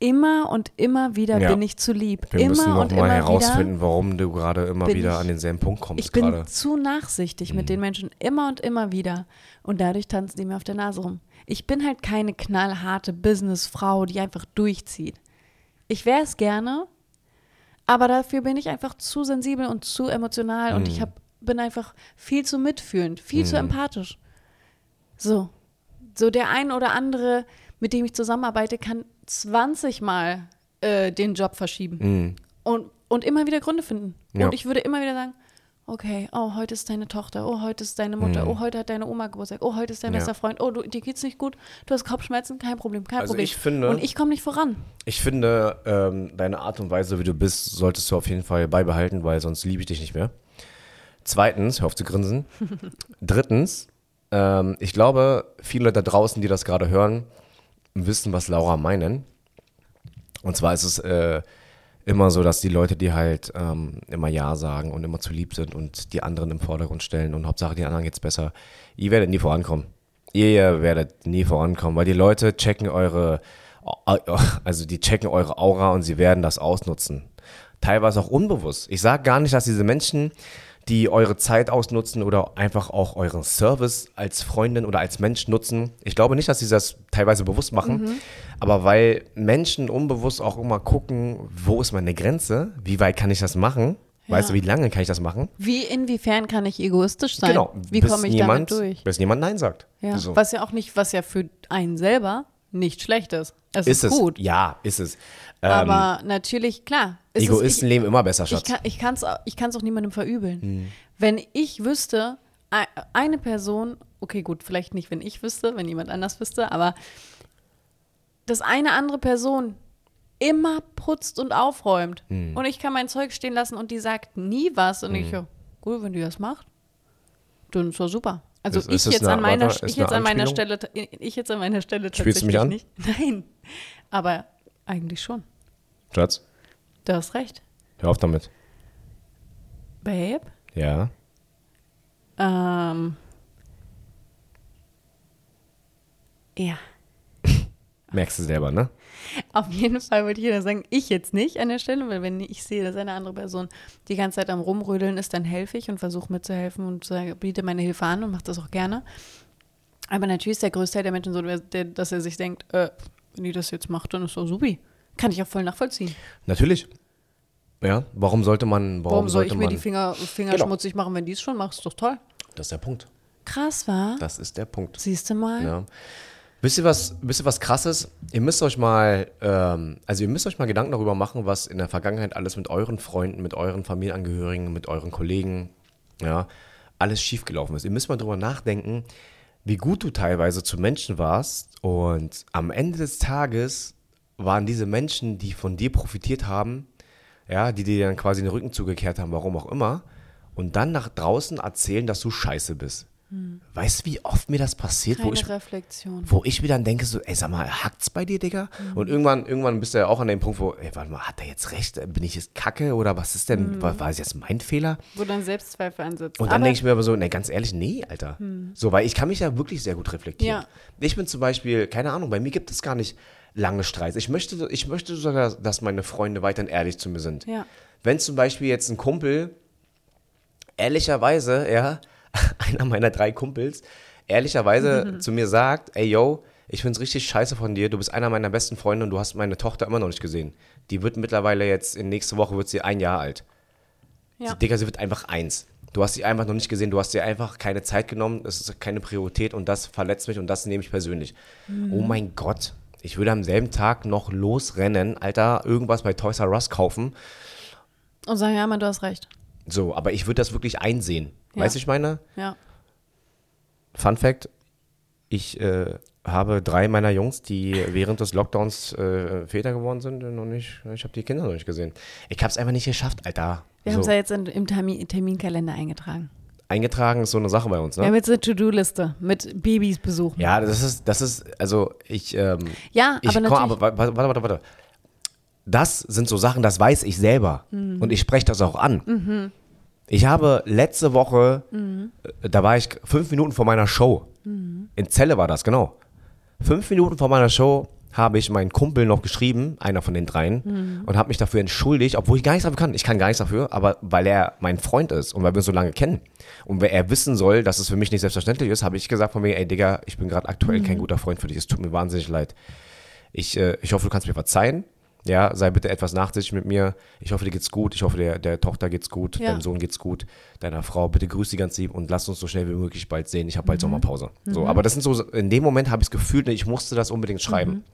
[SPEAKER 1] Immer und immer wieder
[SPEAKER 2] Ja.
[SPEAKER 1] bin ich zu lieb.
[SPEAKER 2] Wir
[SPEAKER 1] immer
[SPEAKER 2] müssen
[SPEAKER 1] und
[SPEAKER 2] nochmal
[SPEAKER 1] immer
[SPEAKER 2] herausfinden,
[SPEAKER 1] wieder.
[SPEAKER 2] warum du gerade immer wieder
[SPEAKER 1] ich-
[SPEAKER 2] an denselben Punkt kommst
[SPEAKER 1] Ich bin
[SPEAKER 2] gerade. Mhm.
[SPEAKER 1] zu nachsichtig mit den Menschen immer und immer wieder. Und dadurch tanzen die mir auf der Nase rum. Ich bin halt keine knallharte Businessfrau, die einfach durchzieht. Ich wäre es gerne, aber dafür bin ich einfach zu sensibel und zu emotional und
[SPEAKER 2] Mhm.
[SPEAKER 1] ich hab, bin einfach viel zu mitfühlend, viel zu empathisch. So. So der ein oder andere, mit dem ich zusammenarbeite, kann 20 Mal äh, den Job verschieben
[SPEAKER 2] Mhm.
[SPEAKER 1] und, und immer wieder Gründe finden.
[SPEAKER 2] Ja.
[SPEAKER 1] Und ich würde immer wieder sagen, okay, oh, heute ist deine Tochter, oh, heute ist deine Mutter, oh, heute hat deine Oma Geburtstag, oh, heute ist dein
[SPEAKER 2] Mhm. Ja.
[SPEAKER 1] bester Freund, oh, du, dir geht's nicht gut, du hast Kopfschmerzen, kein Problem, kein
[SPEAKER 2] Also
[SPEAKER 1] Problem.
[SPEAKER 2] ich finde-
[SPEAKER 1] und ich komme nicht voran.
[SPEAKER 2] Ich finde, ähm, deine Art und Weise, wie du bist, solltest du auf jeden Fall beibehalten, weil sonst liebe ich dich nicht mehr. Zweitens, hör auf zu grinsen. Drittens, ähm, ich glaube, viele da draußen, die das gerade hören, wissen, was Laura meinen. Und zwar ist es äh, immer so, dass die Leute, die halt ähm, immer Ja sagen und immer zu lieb sind und die anderen im Vordergrund stellen und Hauptsache die anderen geht's besser, ihr werdet nie vorankommen. Ihr werdet nie vorankommen, weil die Leute checken eure, also die checken eure Aura und sie werden das ausnutzen. Teilweise auch unbewusst. Ich sage gar nicht, dass diese Menschen, die eure Zeit ausnutzen oder einfach auch euren Service als Freundin oder als Mensch nutzen, ich glaube nicht, dass sie das teilweise bewusst machen, aber weil Menschen unbewusst auch immer gucken, wo ist meine Grenze, wie weit kann ich das machen, weißt
[SPEAKER 1] Ja.
[SPEAKER 2] du, wie lange kann ich das machen?
[SPEAKER 1] Wie, inwiefern kann ich egoistisch sein?
[SPEAKER 2] Genau,
[SPEAKER 1] Wie komme ich
[SPEAKER 2] niemand,
[SPEAKER 1] damit durch?
[SPEAKER 2] Bis niemand Nein sagt.
[SPEAKER 1] Ja.
[SPEAKER 2] So.
[SPEAKER 1] Was ja auch nicht, was ja für einen selber nicht schlecht ist. Es ist,
[SPEAKER 2] ist es?
[SPEAKER 1] gut.
[SPEAKER 2] Ja, ist es. Ähm,
[SPEAKER 1] Aber natürlich, klar. es ist-
[SPEAKER 2] Egoisten
[SPEAKER 1] ich,
[SPEAKER 2] leben immer besser,
[SPEAKER 1] Ich
[SPEAKER 2] Schatz.
[SPEAKER 1] kann es ich kann's, auch- ich niemandem verübeln.
[SPEAKER 2] Hm.
[SPEAKER 1] Wenn ich wüsste, ei- eine Person, okay, gut, vielleicht nicht, wenn ich wüsste, wenn jemand anders wüsste, aber dass eine andere Person immer putzt und aufräumt
[SPEAKER 2] Hm.
[SPEAKER 1] und ich kann mein Zeug stehen lassen und die sagt nie was und ich, ja, gut, wenn die das macht, dann ist doch super. Also
[SPEAKER 2] Ist-
[SPEAKER 1] ich
[SPEAKER 2] ist das
[SPEAKER 1] jetzt
[SPEAKER 2] eine-
[SPEAKER 1] an meiner, ich jetzt an meiner? Stelle, ich jetzt an meiner Stelle
[SPEAKER 2] Spielst du mich
[SPEAKER 1] tatsächlich nicht. Nein, aber eigentlich schon.
[SPEAKER 2] Schatz,
[SPEAKER 1] Du hast recht.
[SPEAKER 2] hör auf damit.
[SPEAKER 1] Babe?
[SPEAKER 2] Ja.
[SPEAKER 1] Ähm. Ja.
[SPEAKER 2] Merkst du selber, ne?
[SPEAKER 1] Auf jeden Fall wollte ich nur sagen, ich jetzt nicht an der Stelle, weil wenn ich sehe, dass eine andere Person die ganze Zeit am Rumrödeln ist, dann helfe ich und versuche mitzuhelfen und sage, biete meine Hilfe an und mache das auch gerne. Aber natürlich ist der größte Teil der Menschen so, dass er sich denkt, äh, wenn die das jetzt macht, dann ist doch supi. Kann ich auch voll nachvollziehen.
[SPEAKER 2] Natürlich. Ja, warum sollte man, warum,
[SPEAKER 1] Warum soll
[SPEAKER 2] sollte
[SPEAKER 1] ich mir
[SPEAKER 2] man,
[SPEAKER 1] die Finger, Finger
[SPEAKER 2] Genau.
[SPEAKER 1] schmutzig machen, wenn die es schon macht? Ist doch toll.
[SPEAKER 2] das ist der Punkt.
[SPEAKER 1] Krass, war?
[SPEAKER 2] Das ist der Punkt.
[SPEAKER 1] Siehst du mal?
[SPEAKER 2] Ja. Wisst ihr was, wisst ihr was krasses? Ihr müsst euch mal, ähm, also ihr müsst euch mal Gedanken darüber machen, was in der Vergangenheit alles mit euren Freunden, mit euren Familienangehörigen, mit euren Kollegen, ja, alles schiefgelaufen ist. Ihr müsst mal drüber nachdenken, wie gut du teilweise zu Menschen warst und am Ende des Tages waren diese Menschen, die von dir profitiert haben, ja, die dir dann quasi den Rücken zugekehrt haben, warum auch immer, und dann nach draußen erzählen, dass du scheiße bist. Weißt du, wie oft mir das passiert, wo
[SPEAKER 1] Keine
[SPEAKER 2] ich,
[SPEAKER 1] Reflexion.
[SPEAKER 2] wo ich mir dann denke, so, ey, sag mal, hackt's bei dir, Digga? Und irgendwann, irgendwann bist du ja auch an dem Punkt, wo, ey, warte mal, hat er jetzt recht? Bin ich jetzt kacke oder was ist denn, war, war es jetzt mein Fehler?
[SPEAKER 1] Wo dann Selbstzweifel ansetzt.
[SPEAKER 2] Und dann denke ich mir aber so, ne, ganz ehrlich, nee, Alter. So, weil ich kann mich ja wirklich sehr gut reflektieren.
[SPEAKER 1] Ja.
[SPEAKER 2] Ich bin zum Beispiel, keine Ahnung, bei mir gibt es gar nicht lange Streits. Ich möchte, ich möchte sogar, dass meine Freunde weiterhin ehrlich zu mir sind.
[SPEAKER 1] Ja.
[SPEAKER 2] Wenn zum Beispiel jetzt ein Kumpel, ehrlicherweise, ja, einer meiner drei Kumpels, ehrlicherweise zu mir sagt, ey yo, ich finde es richtig scheiße von dir. Du bist einer meiner besten Freunde und du hast meine Tochter immer noch nicht gesehen. Die wird mittlerweile jetzt, in nächste Woche wird sie ein Jahr alt.
[SPEAKER 1] Ja.
[SPEAKER 2] Die, Digga, sie wird einfach eins. Du hast sie einfach noch nicht gesehen, du hast dir einfach keine Zeit genommen, das ist keine Priorität und das verletzt mich und das nehme ich persönlich. Oh mein Gott, ich würde am selben Tag noch losrennen, Alter, irgendwas bei Toys R Us kaufen.
[SPEAKER 1] Und sagen, ja, Mann, du hast recht.
[SPEAKER 2] So, aber ich würde das wirklich einsehen.
[SPEAKER 1] Ja.
[SPEAKER 2] Weißt du, ich meine?
[SPEAKER 1] Ja.
[SPEAKER 2] Fun Fact: Ich äh, habe drei meiner Jungs, die während des Lockdowns äh, Väter geworden sind, noch nicht. Ich habe die Kinder noch nicht gesehen. Ich habe es einfach nicht geschafft, Alter.
[SPEAKER 1] Wir haben es ja jetzt in, im Termin, Terminkalender eingetragen.
[SPEAKER 2] Eingetragen ist so eine Sache bei uns,
[SPEAKER 1] Wir
[SPEAKER 2] ne?
[SPEAKER 1] haben jetzt eine To-Do-Liste mit Babys besuchen.
[SPEAKER 2] Ja, das ist, das ist, also ich, ähm,
[SPEAKER 1] Ja,
[SPEAKER 2] ich
[SPEAKER 1] aber
[SPEAKER 2] komm, aber wa- warte, warte, warte. Das sind so Sachen, das weiß ich selber.
[SPEAKER 1] Mhm.
[SPEAKER 2] Und ich spreche das auch an. Ich habe letzte Woche,
[SPEAKER 1] Mhm.
[SPEAKER 2] äh, da war ich fünf Minuten vor meiner Show. In Celle war das, genau. Fünf Minuten vor meiner Show habe ich meinen Kumpel noch geschrieben, einer von den dreien,
[SPEAKER 1] Mhm.
[SPEAKER 2] und habe mich dafür entschuldigt, obwohl ich gar nichts dafür kann. Ich kann gar nichts dafür, aber weil er mein Freund ist und weil wir uns so lange kennen und weil er wissen soll, dass es für mich nicht selbstverständlich ist, habe ich gesagt von mir, ey Digga, ich bin gerade aktuell
[SPEAKER 1] Mhm.
[SPEAKER 2] kein guter Freund für dich, es tut mir wahnsinnig leid. Ich, äh, ich hoffe, du kannst mir verzeihen. Ja, sei bitte etwas nachsichtig mit mir. Ich hoffe, dir geht's gut. Ich hoffe, der, der Tochter geht's gut.
[SPEAKER 1] Ja.
[SPEAKER 2] Deinem Sohn geht's gut. Deiner Frau, bitte grüß sie ganz lieb und lass uns so schnell wie möglich bald sehen. Ich habe
[SPEAKER 1] Mhm.
[SPEAKER 2] bald Sommerpause. So, aber das sind so, in dem Moment habe ich das Gefühl, ich musste das unbedingt schreiben.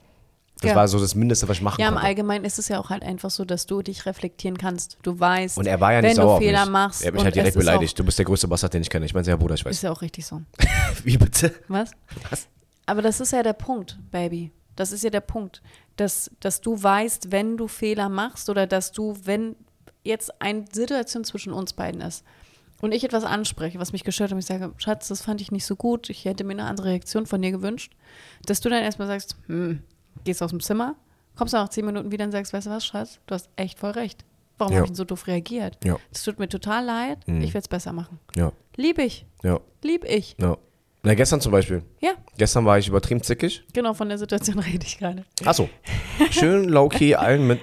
[SPEAKER 2] Das
[SPEAKER 1] Mhm. Ja.
[SPEAKER 2] war so das Mindeste, was ich machen
[SPEAKER 1] Ja, im
[SPEAKER 2] konnte.
[SPEAKER 1] Allgemeinen ist es ja auch halt einfach so, dass du dich reflektieren kannst. Du weißt,
[SPEAKER 2] Und er war ja nicht
[SPEAKER 1] wenn
[SPEAKER 2] sauer
[SPEAKER 1] du
[SPEAKER 2] auf
[SPEAKER 1] Fehler
[SPEAKER 2] mich.
[SPEAKER 1] machst.
[SPEAKER 2] Er hat mich halt direkt beleidigt. Du bist der größte Bastard, den ich kenne. Ich meine, sehr Bruder, ich
[SPEAKER 1] Auch, ist
[SPEAKER 2] weiß.
[SPEAKER 1] ja auch richtig so.
[SPEAKER 2] Wie bitte?
[SPEAKER 1] Was?
[SPEAKER 2] Was?
[SPEAKER 1] Aber das ist ja der Punkt, Baby. Das ist ja der Punkt, dass, dass du weißt, wenn du Fehler machst oder dass du, wenn jetzt eine Situation zwischen uns beiden ist und ich etwas anspreche, was mich gestört hat und ich sage, Schatz, das fand ich nicht so gut, ich hätte mir eine andere Reaktion von dir gewünscht, dass du dann erstmal sagst, hm, gehst aus dem Zimmer, kommst nach zehn Minuten wieder und sagst, weißt du was, Schatz, du hast echt voll recht. Warum
[SPEAKER 2] Ja.
[SPEAKER 1] habe ich denn so doof reagiert?
[SPEAKER 2] Ja.
[SPEAKER 1] Das tut mir total leid,
[SPEAKER 2] Mhm.
[SPEAKER 1] ich werde es besser machen.
[SPEAKER 2] Ja,
[SPEAKER 1] Lieb ich,
[SPEAKER 2] ja,
[SPEAKER 1] lieb ich.
[SPEAKER 2] ja. Na, gestern zum Beispiel.
[SPEAKER 1] Ja,
[SPEAKER 2] Gestern war ich übertrieben zickig.
[SPEAKER 1] genau von der Situation rede ich gerade.
[SPEAKER 2] Achso. Schön low-key allen mit,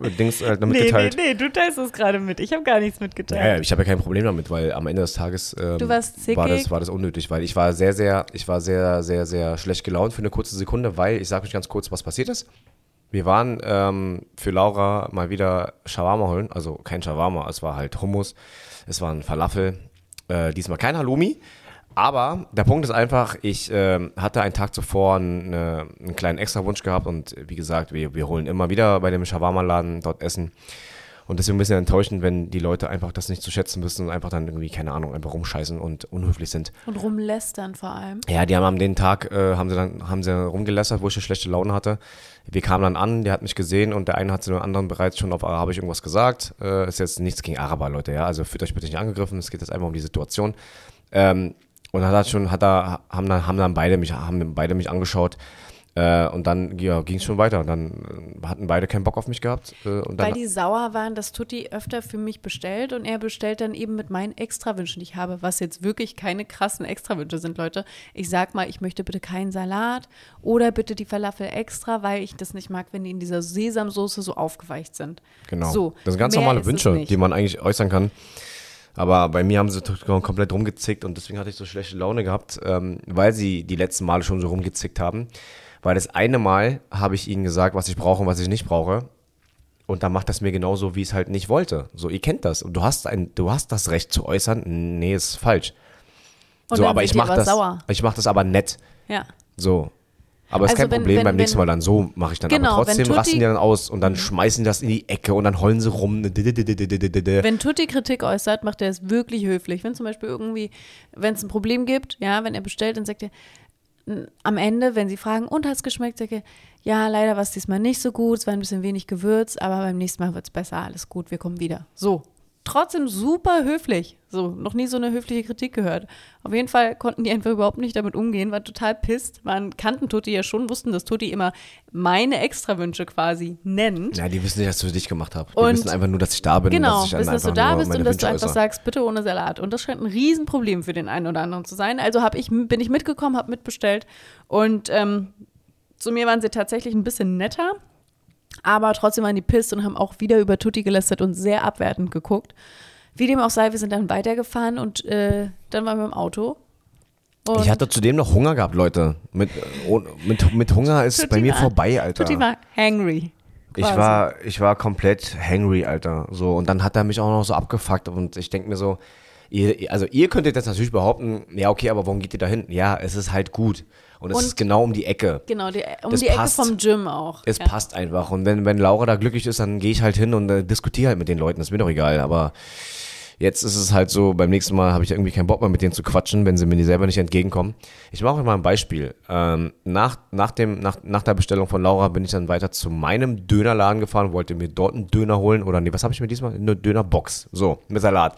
[SPEAKER 2] mit Dings äh, mitgeteilt.
[SPEAKER 1] Nee, nee, nee, du teilst es gerade mit. Ich habe gar nichts mitgeteilt.
[SPEAKER 2] Ja, ja, ich habe ja kein Problem damit, weil am Ende des Tages ähm,
[SPEAKER 1] Du warst zickig.
[SPEAKER 2] war, das, war das unnötig, weil ich war sehr, sehr, ich war sehr, sehr, sehr schlecht gelaunt für eine kurze Sekunde, weil ich sage euch ganz kurz, was passiert ist. Wir waren ähm, für Laura mal wieder Shawarma holen, also kein Shawarma, es war halt Hummus, es war ein Falafel, äh, diesmal kein Halloumi. Aber der Punkt ist einfach, ich ähm, hatte einen Tag zuvor einen, äh, einen kleinen Extrawunsch gehabt und wie gesagt, wir, wir holen immer wieder bei dem Shawarma-Laden dort Essen. Und deswegen ein bisschen enttäuschend, wenn die Leute einfach das nicht zu schätzen wissen und einfach dann irgendwie, keine Ahnung, einfach rumscheißen und unhöflich sind.
[SPEAKER 1] Und rumlästern vor allem.
[SPEAKER 2] Ja, die haben am den Tag, äh, haben sie dann, haben sie rumgelästert, wo ich eine schlechte Laune hatte. Wir kamen dann an, der hat mich gesehen und der eine hat zu dem anderen bereits schon auf Arabisch irgendwas gesagt. Äh, ist jetzt nichts gegen Araber, Leute, ja. Also fühlt euch bitte nicht angegriffen, es geht jetzt einfach um die Situation. Ähm, und dann hat schon, hat er, haben dann, haben dann beide mich, haben beide mich angeschaut. Äh, und dann ja, ging es schon weiter. Dann äh, hatten beide keinen Bock auf mich gehabt. Äh,
[SPEAKER 1] Weil die sauer waren, dass Tutti öfter für mich bestellt und er bestellt dann eben mit meinen Extrawünschen, die ich habe, was jetzt wirklich keine krassen Extrawünsche sind, Leute. Ich sag mal, ich möchte bitte keinen Salat oder bitte die Falafel extra, weil ich das nicht mag, wenn die in dieser Sesamsoße so aufgeweicht sind.
[SPEAKER 2] Genau.
[SPEAKER 1] So,
[SPEAKER 2] das sind ganz normale Wünsche, die man eigentlich äußern kann. Aber bei mir haben sie komplett rumgezickt und deswegen hatte ich so schlechte Laune gehabt, ähm, weil sie die letzten Male schon so rumgezickt haben. Weil das eine Mal habe ich ihnen gesagt, was ich brauche und was ich nicht brauche. Und dann macht das mir genauso, wie ich es halt nicht wollte. So, ihr kennt das. Und du hast ein, du hast das Recht zu äußern. Nee, ist falsch.
[SPEAKER 1] Und
[SPEAKER 2] so, aber ich mache das.
[SPEAKER 1] sauer.
[SPEAKER 2] Ich mache das aber nett.
[SPEAKER 1] Ja.
[SPEAKER 2] So. Aber ist
[SPEAKER 1] Also
[SPEAKER 2] kein
[SPEAKER 1] wenn-
[SPEAKER 2] Problem,
[SPEAKER 1] wenn-
[SPEAKER 2] beim nächsten Mal dann so mache ich dann.
[SPEAKER 1] Genau,
[SPEAKER 2] aber trotzdem
[SPEAKER 1] Tutti- Mhm.
[SPEAKER 2] rasten die dann aus und dann schmeißen die das in die Ecke und dann heulen sie rum.
[SPEAKER 1] Wenn Tutti Kritik äußert, macht er es wirklich höflich. Wenn zum Beispiel irgendwie, wenn es ein Problem gibt, ja, wenn er bestellt, dann sagt er, am Ende, wenn sie fragen, und hat es geschmeckt, sagt er, ja, leider war es diesmal nicht so gut, es war ein bisschen wenig Gewürz, aber beim nächsten Mal wird es besser, alles gut, wir kommen wieder. So. Trotzdem super höflich. So, noch nie so eine höfliche Kritik gehört. Auf jeden Fall konnten die einfach überhaupt nicht damit umgehen, waren total pisst, waren, kannten Tutti ja schon, wussten, dass Tutti immer meine Extrawünsche quasi nennt.
[SPEAKER 2] Ja, die wissen nicht, dass ich für dich gemacht habe. Die
[SPEAKER 1] Und-
[SPEAKER 2] wissen einfach nur, dass ich da bin.
[SPEAKER 1] Genau,
[SPEAKER 2] und dass
[SPEAKER 1] wissen, dass du da bist und dass
[SPEAKER 2] Wünsche
[SPEAKER 1] du einfach
[SPEAKER 2] äußere.
[SPEAKER 1] sagst, bitte ohne Salat. Und das scheint ein Riesenproblem für den einen oder anderen zu sein. Also hab ich, bin ich mitgekommen, habe mitbestellt. Und ähm, zu mir waren sie tatsächlich ein bisschen netter. Aber trotzdem waren die pisst und haben auch wieder über Tutti gelästert und sehr abwertend geguckt. Wie dem auch sei, wir sind dann weitergefahren und äh, dann waren wir im Auto. Und
[SPEAKER 2] Ich hatte zudem noch Hunger gehabt, Leute. Mit, oh, mit, mit Hunger ist
[SPEAKER 1] Tutti
[SPEAKER 2] bei mir
[SPEAKER 1] war-
[SPEAKER 2] vorbei, Alter.
[SPEAKER 1] Tutti war hangry.
[SPEAKER 2] Ich war, ich war komplett hangry, Alter. So, und dann hat er mich auch noch so abgefuckt und ich denke mir so, ihr, also ihr könntet jetzt natürlich behaupten, ja, okay, aber warum geht ihr da hin? Ja, es ist halt gut. Und es ist genau um die Ecke.
[SPEAKER 1] Genau, die, um
[SPEAKER 2] Das
[SPEAKER 1] die Ecke
[SPEAKER 2] passt.
[SPEAKER 1] vom Gym auch.
[SPEAKER 2] Es
[SPEAKER 1] ja.
[SPEAKER 2] passt einfach. Und wenn, wenn Laura da glücklich ist, dann gehe ich halt hin und äh, diskutiere halt mit den Leuten. Das ist mir doch egal. Aber jetzt ist es halt so, beim nächsten Mal habe ich irgendwie keinen Bock mehr mit denen zu quatschen, wenn sie mir selber nicht entgegenkommen. Ich mache euch mal ein Beispiel. Ähm, nach, nach, dem, nach, nach der Bestellung von Laura bin ich dann weiter zu meinem Dönerladen gefahren, wollte mir dort einen Döner holen. Oder nee, was habe ich mir diesmal? Eine Dönerbox. So, mit Salat.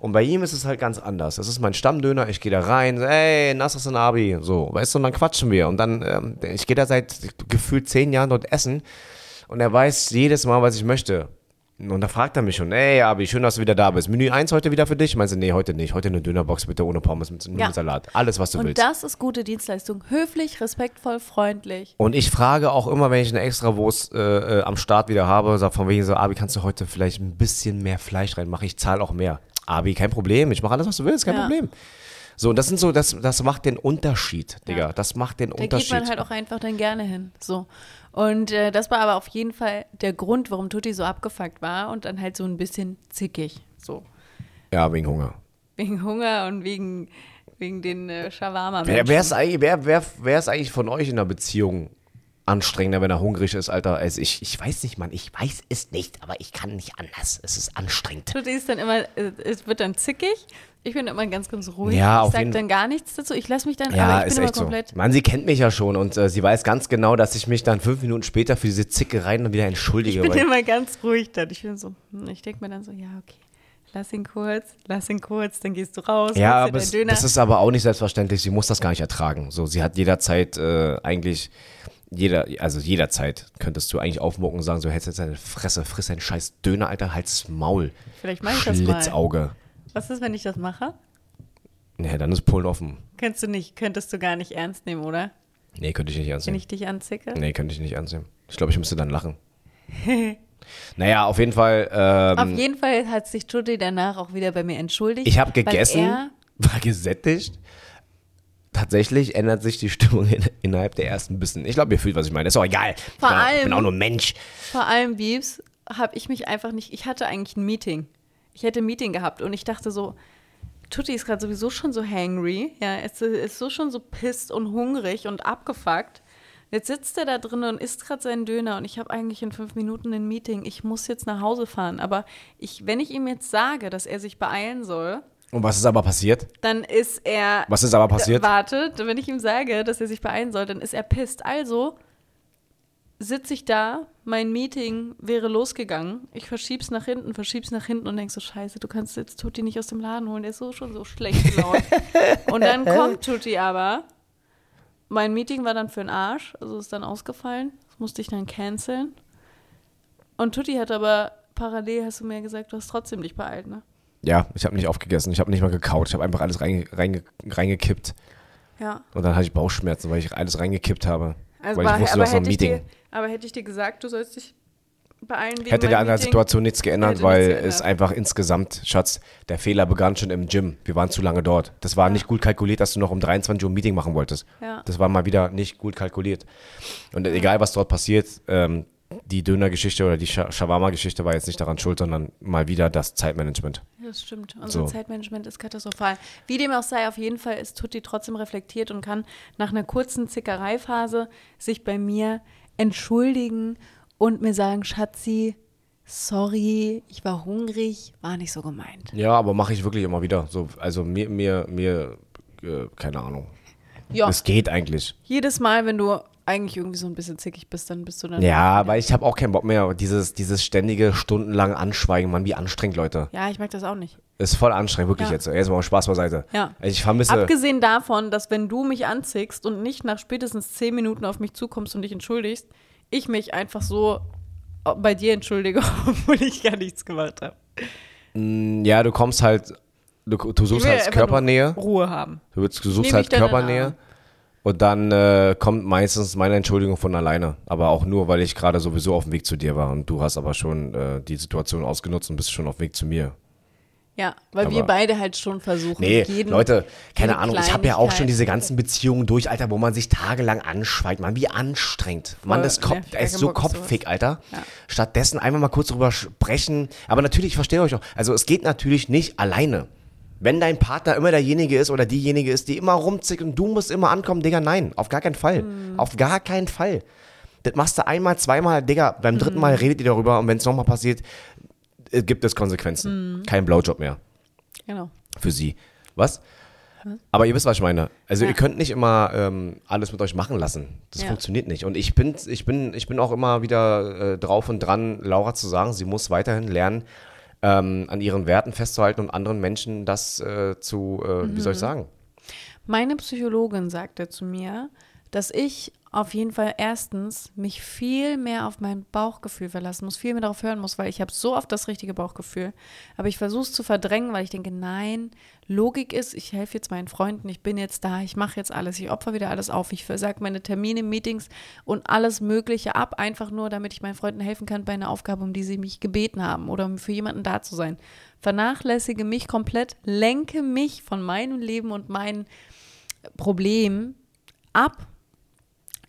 [SPEAKER 2] Und bei ihm ist es halt ganz anders. Das ist mein Stammdöner. Ich gehe da rein, ey, Nasras und Abi. So, weißt du, und dann quatschen wir. Und dann, ähm, ich gehe da seit gefühlt zehn Jahren dort essen. Und er weiß jedes Mal, was ich möchte. Und da fragt er mich schon, ey, Abi, schön, dass du wieder da bist. Menü 1 heute wieder für dich? Meinst du, nee, heute nicht. Heute eine Dönerbox bitte ohne Pommes, mit, nur
[SPEAKER 1] Ja.
[SPEAKER 2] mit Salat. Alles, was du
[SPEAKER 1] Und
[SPEAKER 2] willst.
[SPEAKER 1] das ist gute Dienstleistung. Höflich, respektvoll, freundlich.
[SPEAKER 2] Und ich frage auch immer, wenn ich eine extra Wurst äh, äh, am Start wieder habe, sag von wegen so, Abi, kannst du heute vielleicht ein bisschen mehr Fleisch reinmachen? Ich zahle auch mehr. Abi, kein Problem. Ich mache alles, was du willst, kein
[SPEAKER 1] Ja.
[SPEAKER 2] Problem. So, und das sind so, das, das macht den Unterschied, Digga. Das macht den
[SPEAKER 1] Da geht
[SPEAKER 2] Unterschied.
[SPEAKER 1] man halt auch einfach dann gerne hin. So. Und äh, das war aber auf jeden Fall der Grund, warum Tutti so abgefuckt war und dann halt so ein bisschen zickig. So.
[SPEAKER 2] ja, wegen Hunger.
[SPEAKER 1] Wegen Hunger und wegen, wegen den äh, shawarma
[SPEAKER 2] Wer, wer, ist eigentlich, wer, wer, wer ist eigentlich von euch in einer Beziehung anstrengender, wenn er hungrig ist, Alter, als ich? Ich weiß nicht, Mann. Ich weiß es nicht, aber ich kann nicht anders. Es ist anstrengend.
[SPEAKER 1] Tutti ist dann immer, äh, es wird dann zickig. Ich bin immer ganz, ganz ruhig.
[SPEAKER 2] Ja,
[SPEAKER 1] ich
[SPEAKER 2] auf
[SPEAKER 1] sag
[SPEAKER 2] jeden-
[SPEAKER 1] dann gar nichts dazu. Ich lasse mich dann,
[SPEAKER 2] Ja,
[SPEAKER 1] aber ich
[SPEAKER 2] ist
[SPEAKER 1] bin immer
[SPEAKER 2] echt so.
[SPEAKER 1] komplett.
[SPEAKER 2] Mann, sie kennt mich ja schon und äh, sie weiß ganz genau, dass ich mich dann fünf Minuten später für diese Zickereien dann wieder entschuldige.
[SPEAKER 1] Ich bin immer ganz ruhig dann. Ich bin so, hm, ich denke mir dann so, ja, okay. Lass ihn kurz, lass ihn kurz, dann gehst du raus.
[SPEAKER 2] ja, aber es, das ist aber auch nicht selbstverständlich. Sie muss das gar nicht ertragen. So, sie hat jederzeit äh, eigentlich jeder, also jederzeit könntest du eigentlich aufmucken und sagen, so hältst jetzt deine Fresse, friss deinen scheiß Döner, Alter, halt's Maul.
[SPEAKER 1] Vielleicht mache ich das mal.
[SPEAKER 2] Schlitzauge.
[SPEAKER 1] Was ist, wenn ich das mache?
[SPEAKER 2] Nee, dann ist Polen offen.
[SPEAKER 1] Könntest du nicht, könntest du gar nicht ernst nehmen, oder?
[SPEAKER 2] Nee, könnte ich nicht ernst
[SPEAKER 1] Wenn
[SPEAKER 2] nehmen.
[SPEAKER 1] ich dich anzicke?
[SPEAKER 2] Nee, könnte ich nicht ernst nehmen. Ich glaube, ich müsste dann lachen. naja, auf jeden Fall. Ähm,
[SPEAKER 1] Auf jeden Fall hat sich Tutti danach auch wieder bei mir entschuldigt.
[SPEAKER 2] Ich habe gegessen, war gesättigt. Tatsächlich ändert sich die Stimmung in, innerhalb der ersten Bissen. Ich glaube, ihr fühlt, was ich meine. Ist auch egal.
[SPEAKER 1] Vor
[SPEAKER 2] ich bin, auch-
[SPEAKER 1] allem-
[SPEAKER 2] bin auch nur Mensch.
[SPEAKER 1] vor allem Biebs, habe ich mich einfach nicht. Ich hatte eigentlich ein Meeting. Ich hätte ein Meeting gehabt und ich dachte so, Tutti ist gerade sowieso schon so hangry. Ja, er ist, ist so schon so pisst und hungrig und abgefuckt. Jetzt sitzt er da drin und isst gerade seinen Döner und ich habe eigentlich in fünf Minuten ein Meeting. Ich muss jetzt nach Hause fahren. Aber ich, wenn ich ihm jetzt sage, dass er sich beeilen soll,
[SPEAKER 2] Und was ist aber passiert?
[SPEAKER 1] dann ist er.
[SPEAKER 2] Was ist aber passiert?
[SPEAKER 1] Warte, wenn ich ihm sage, dass er sich beeilen soll, dann ist er pisst. Also sitze ich da, mein Meeting wäre losgegangen. Ich verschieb's nach hinten, verschieb's nach hinten und denk so, scheiße, du kannst jetzt Tutti nicht aus dem Laden holen, der ist so schon so schlecht gelaunt. und dann kommt Tutti aber. Mein Meeting war dann für den Arsch, also ist dann ausgefallen. Das musste ich dann canceln. Und Tutti hat aber parallel, hast du mir gesagt, du hast trotzdem dich beeilt, ne?
[SPEAKER 2] Ja, ich habe nicht aufgegessen. Ich habe nicht mal gekaut. Ich habe einfach alles reinge, reinge, reingekippt.
[SPEAKER 1] Ja.
[SPEAKER 2] Und dann hatte ich Bauchschmerzen, weil ich alles reingekippt habe.
[SPEAKER 1] Also
[SPEAKER 2] weil ich
[SPEAKER 1] aber,
[SPEAKER 2] wusste,
[SPEAKER 1] aber,
[SPEAKER 2] du ein
[SPEAKER 1] ich
[SPEAKER 2] Meeting.
[SPEAKER 1] dir, aber hätte ich dir gesagt, du sollst dich beeilen wegen
[SPEAKER 2] Hätte der an der
[SPEAKER 1] Meeting?
[SPEAKER 2] Situation nichts geändert, weil
[SPEAKER 1] nichts geändert.
[SPEAKER 2] es einfach insgesamt, Schatz, der Fehler begann schon im Gym. Wir waren zu lange dort. Das war nicht gut kalkuliert, dass du noch um 23 Uhr ein Meeting machen wolltest.
[SPEAKER 1] Ja.
[SPEAKER 2] Das war mal wieder nicht gut kalkuliert. Und egal, was dort passiert, ähm, die Döner-Geschichte oder die Shawarma-Geschichte war jetzt nicht daran schuld, sondern mal wieder das Zeitmanagement.
[SPEAKER 1] Das stimmt. Unser
[SPEAKER 2] So.
[SPEAKER 1] Zeitmanagement ist katastrophal. Wie dem auch sei, auf jeden Fall ist Tutti trotzdem reflektiert und kann nach einer kurzen Zickereiphase sich bei mir entschuldigen und mir sagen, Schatzi, sorry, ich war hungrig, war nicht so gemeint.
[SPEAKER 2] Ja, aber mache ich wirklich immer wieder. So, also mir, mir, mir, äh, keine Ahnung.
[SPEAKER 1] Ja,
[SPEAKER 2] Es geht eigentlich.
[SPEAKER 1] jedes Mal, wenn du eigentlich irgendwie so ein bisschen zickig bist, dann bist du dann.
[SPEAKER 2] Ja, weil ich habe auch keinen Bock mehr. Dieses, dieses ständige stundenlange Anschweigen, Mann, wie anstrengend, Leute.
[SPEAKER 1] Ja, ich mag das auch nicht.
[SPEAKER 2] Ist voll anstrengend, wirklich
[SPEAKER 1] Ja.
[SPEAKER 2] jetzt. Jetzt mal Spaß beiseite.
[SPEAKER 1] Ja.
[SPEAKER 2] Ich vermisse.
[SPEAKER 1] Abgesehen davon, dass wenn du mich anzickst und nicht nach spätestens zehn Minuten auf mich zukommst und dich entschuldigst, ich mich einfach so bei dir entschuldige, obwohl ich gar nichts gemacht habe.
[SPEAKER 2] Ja, du kommst halt, du, du suchst halt Körpernähe.
[SPEAKER 1] Ruhe haben.
[SPEAKER 2] Du, du suchst
[SPEAKER 1] Nehm
[SPEAKER 2] halt Körpernähe. Und dann äh, kommt meistens meine Entschuldigung von alleine. Aber auch nur, weil ich gerade sowieso auf dem Weg zu dir war. Und du hast aber schon äh, die Situation ausgenutzt und bist schon auf dem Weg zu mir.
[SPEAKER 1] Ja, weil wir
[SPEAKER 2] Aber-
[SPEAKER 1] beide halt schon versuchen.
[SPEAKER 2] Nee,
[SPEAKER 1] jeden,
[SPEAKER 2] Leute, keine Ahnung, ich habe ja auch schon diese ganzen Beziehungen durch, Alter, wo man sich tagelang anschweigt. Mann, wie anstrengend. Mann,
[SPEAKER 1] Voll,
[SPEAKER 2] das Kopf,
[SPEAKER 1] ne?
[SPEAKER 2] das ist so kopfig, Alter.
[SPEAKER 1] Ja.
[SPEAKER 2] Stattdessen einfach mal kurz drüber sprechen. Aber natürlich, ich verstehe euch auch. Also es geht natürlich nicht alleine. Wenn dein Partner immer derjenige ist oder diejenige ist, die immer rumzickt und du musst immer ankommen, Digga, nein, auf gar keinen Fall.
[SPEAKER 1] Mhm.
[SPEAKER 2] Auf gar keinen Fall. Das machst du einmal, zweimal, Digga, beim dritten
[SPEAKER 1] Mhm.
[SPEAKER 2] Mal redet ihr darüber und wenn es nochmal passiert, äh, gibt es Konsequenzen.
[SPEAKER 1] Mhm.
[SPEAKER 2] Kein Blowjob mehr
[SPEAKER 1] Genau.
[SPEAKER 2] für sie. Was? Aber ihr wisst, was ich meine. Also
[SPEAKER 1] Ja.
[SPEAKER 2] ihr könnt nicht immer ähm, alles mit euch machen lassen. Das
[SPEAKER 1] Ja.
[SPEAKER 2] funktioniert nicht. Und ich bin, ich bin, ich bin auch immer wieder äh, drauf und dran, Laura zu sagen, sie muss weiterhin lernen, ähm, an ihren Werten festzuhalten und anderen Menschen das äh, zu, äh, wie
[SPEAKER 1] Mhm.
[SPEAKER 2] soll ich sagen?
[SPEAKER 1] Meine Psychologin sagte zu mir, dass ich auf jeden Fall erstens mich viel mehr auf mein Bauchgefühl verlassen muss, viel mehr darauf hören muss, weil ich habe so oft das richtige Bauchgefühl. Aber ich versuche es zu verdrängen, weil ich denke, nein, Logik ist, ich helfe jetzt meinen Freunden, ich bin jetzt da, ich mache jetzt alles, ich opfer wieder alles auf, ich versage meine Termine, Meetings und alles Mögliche ab, einfach nur, damit ich meinen Freunden helfen kann bei einer Aufgabe, um die sie mich gebeten haben oder um für jemanden da zu sein. Vernachlässige mich komplett, lenke mich von meinem Leben und meinen Problem ab,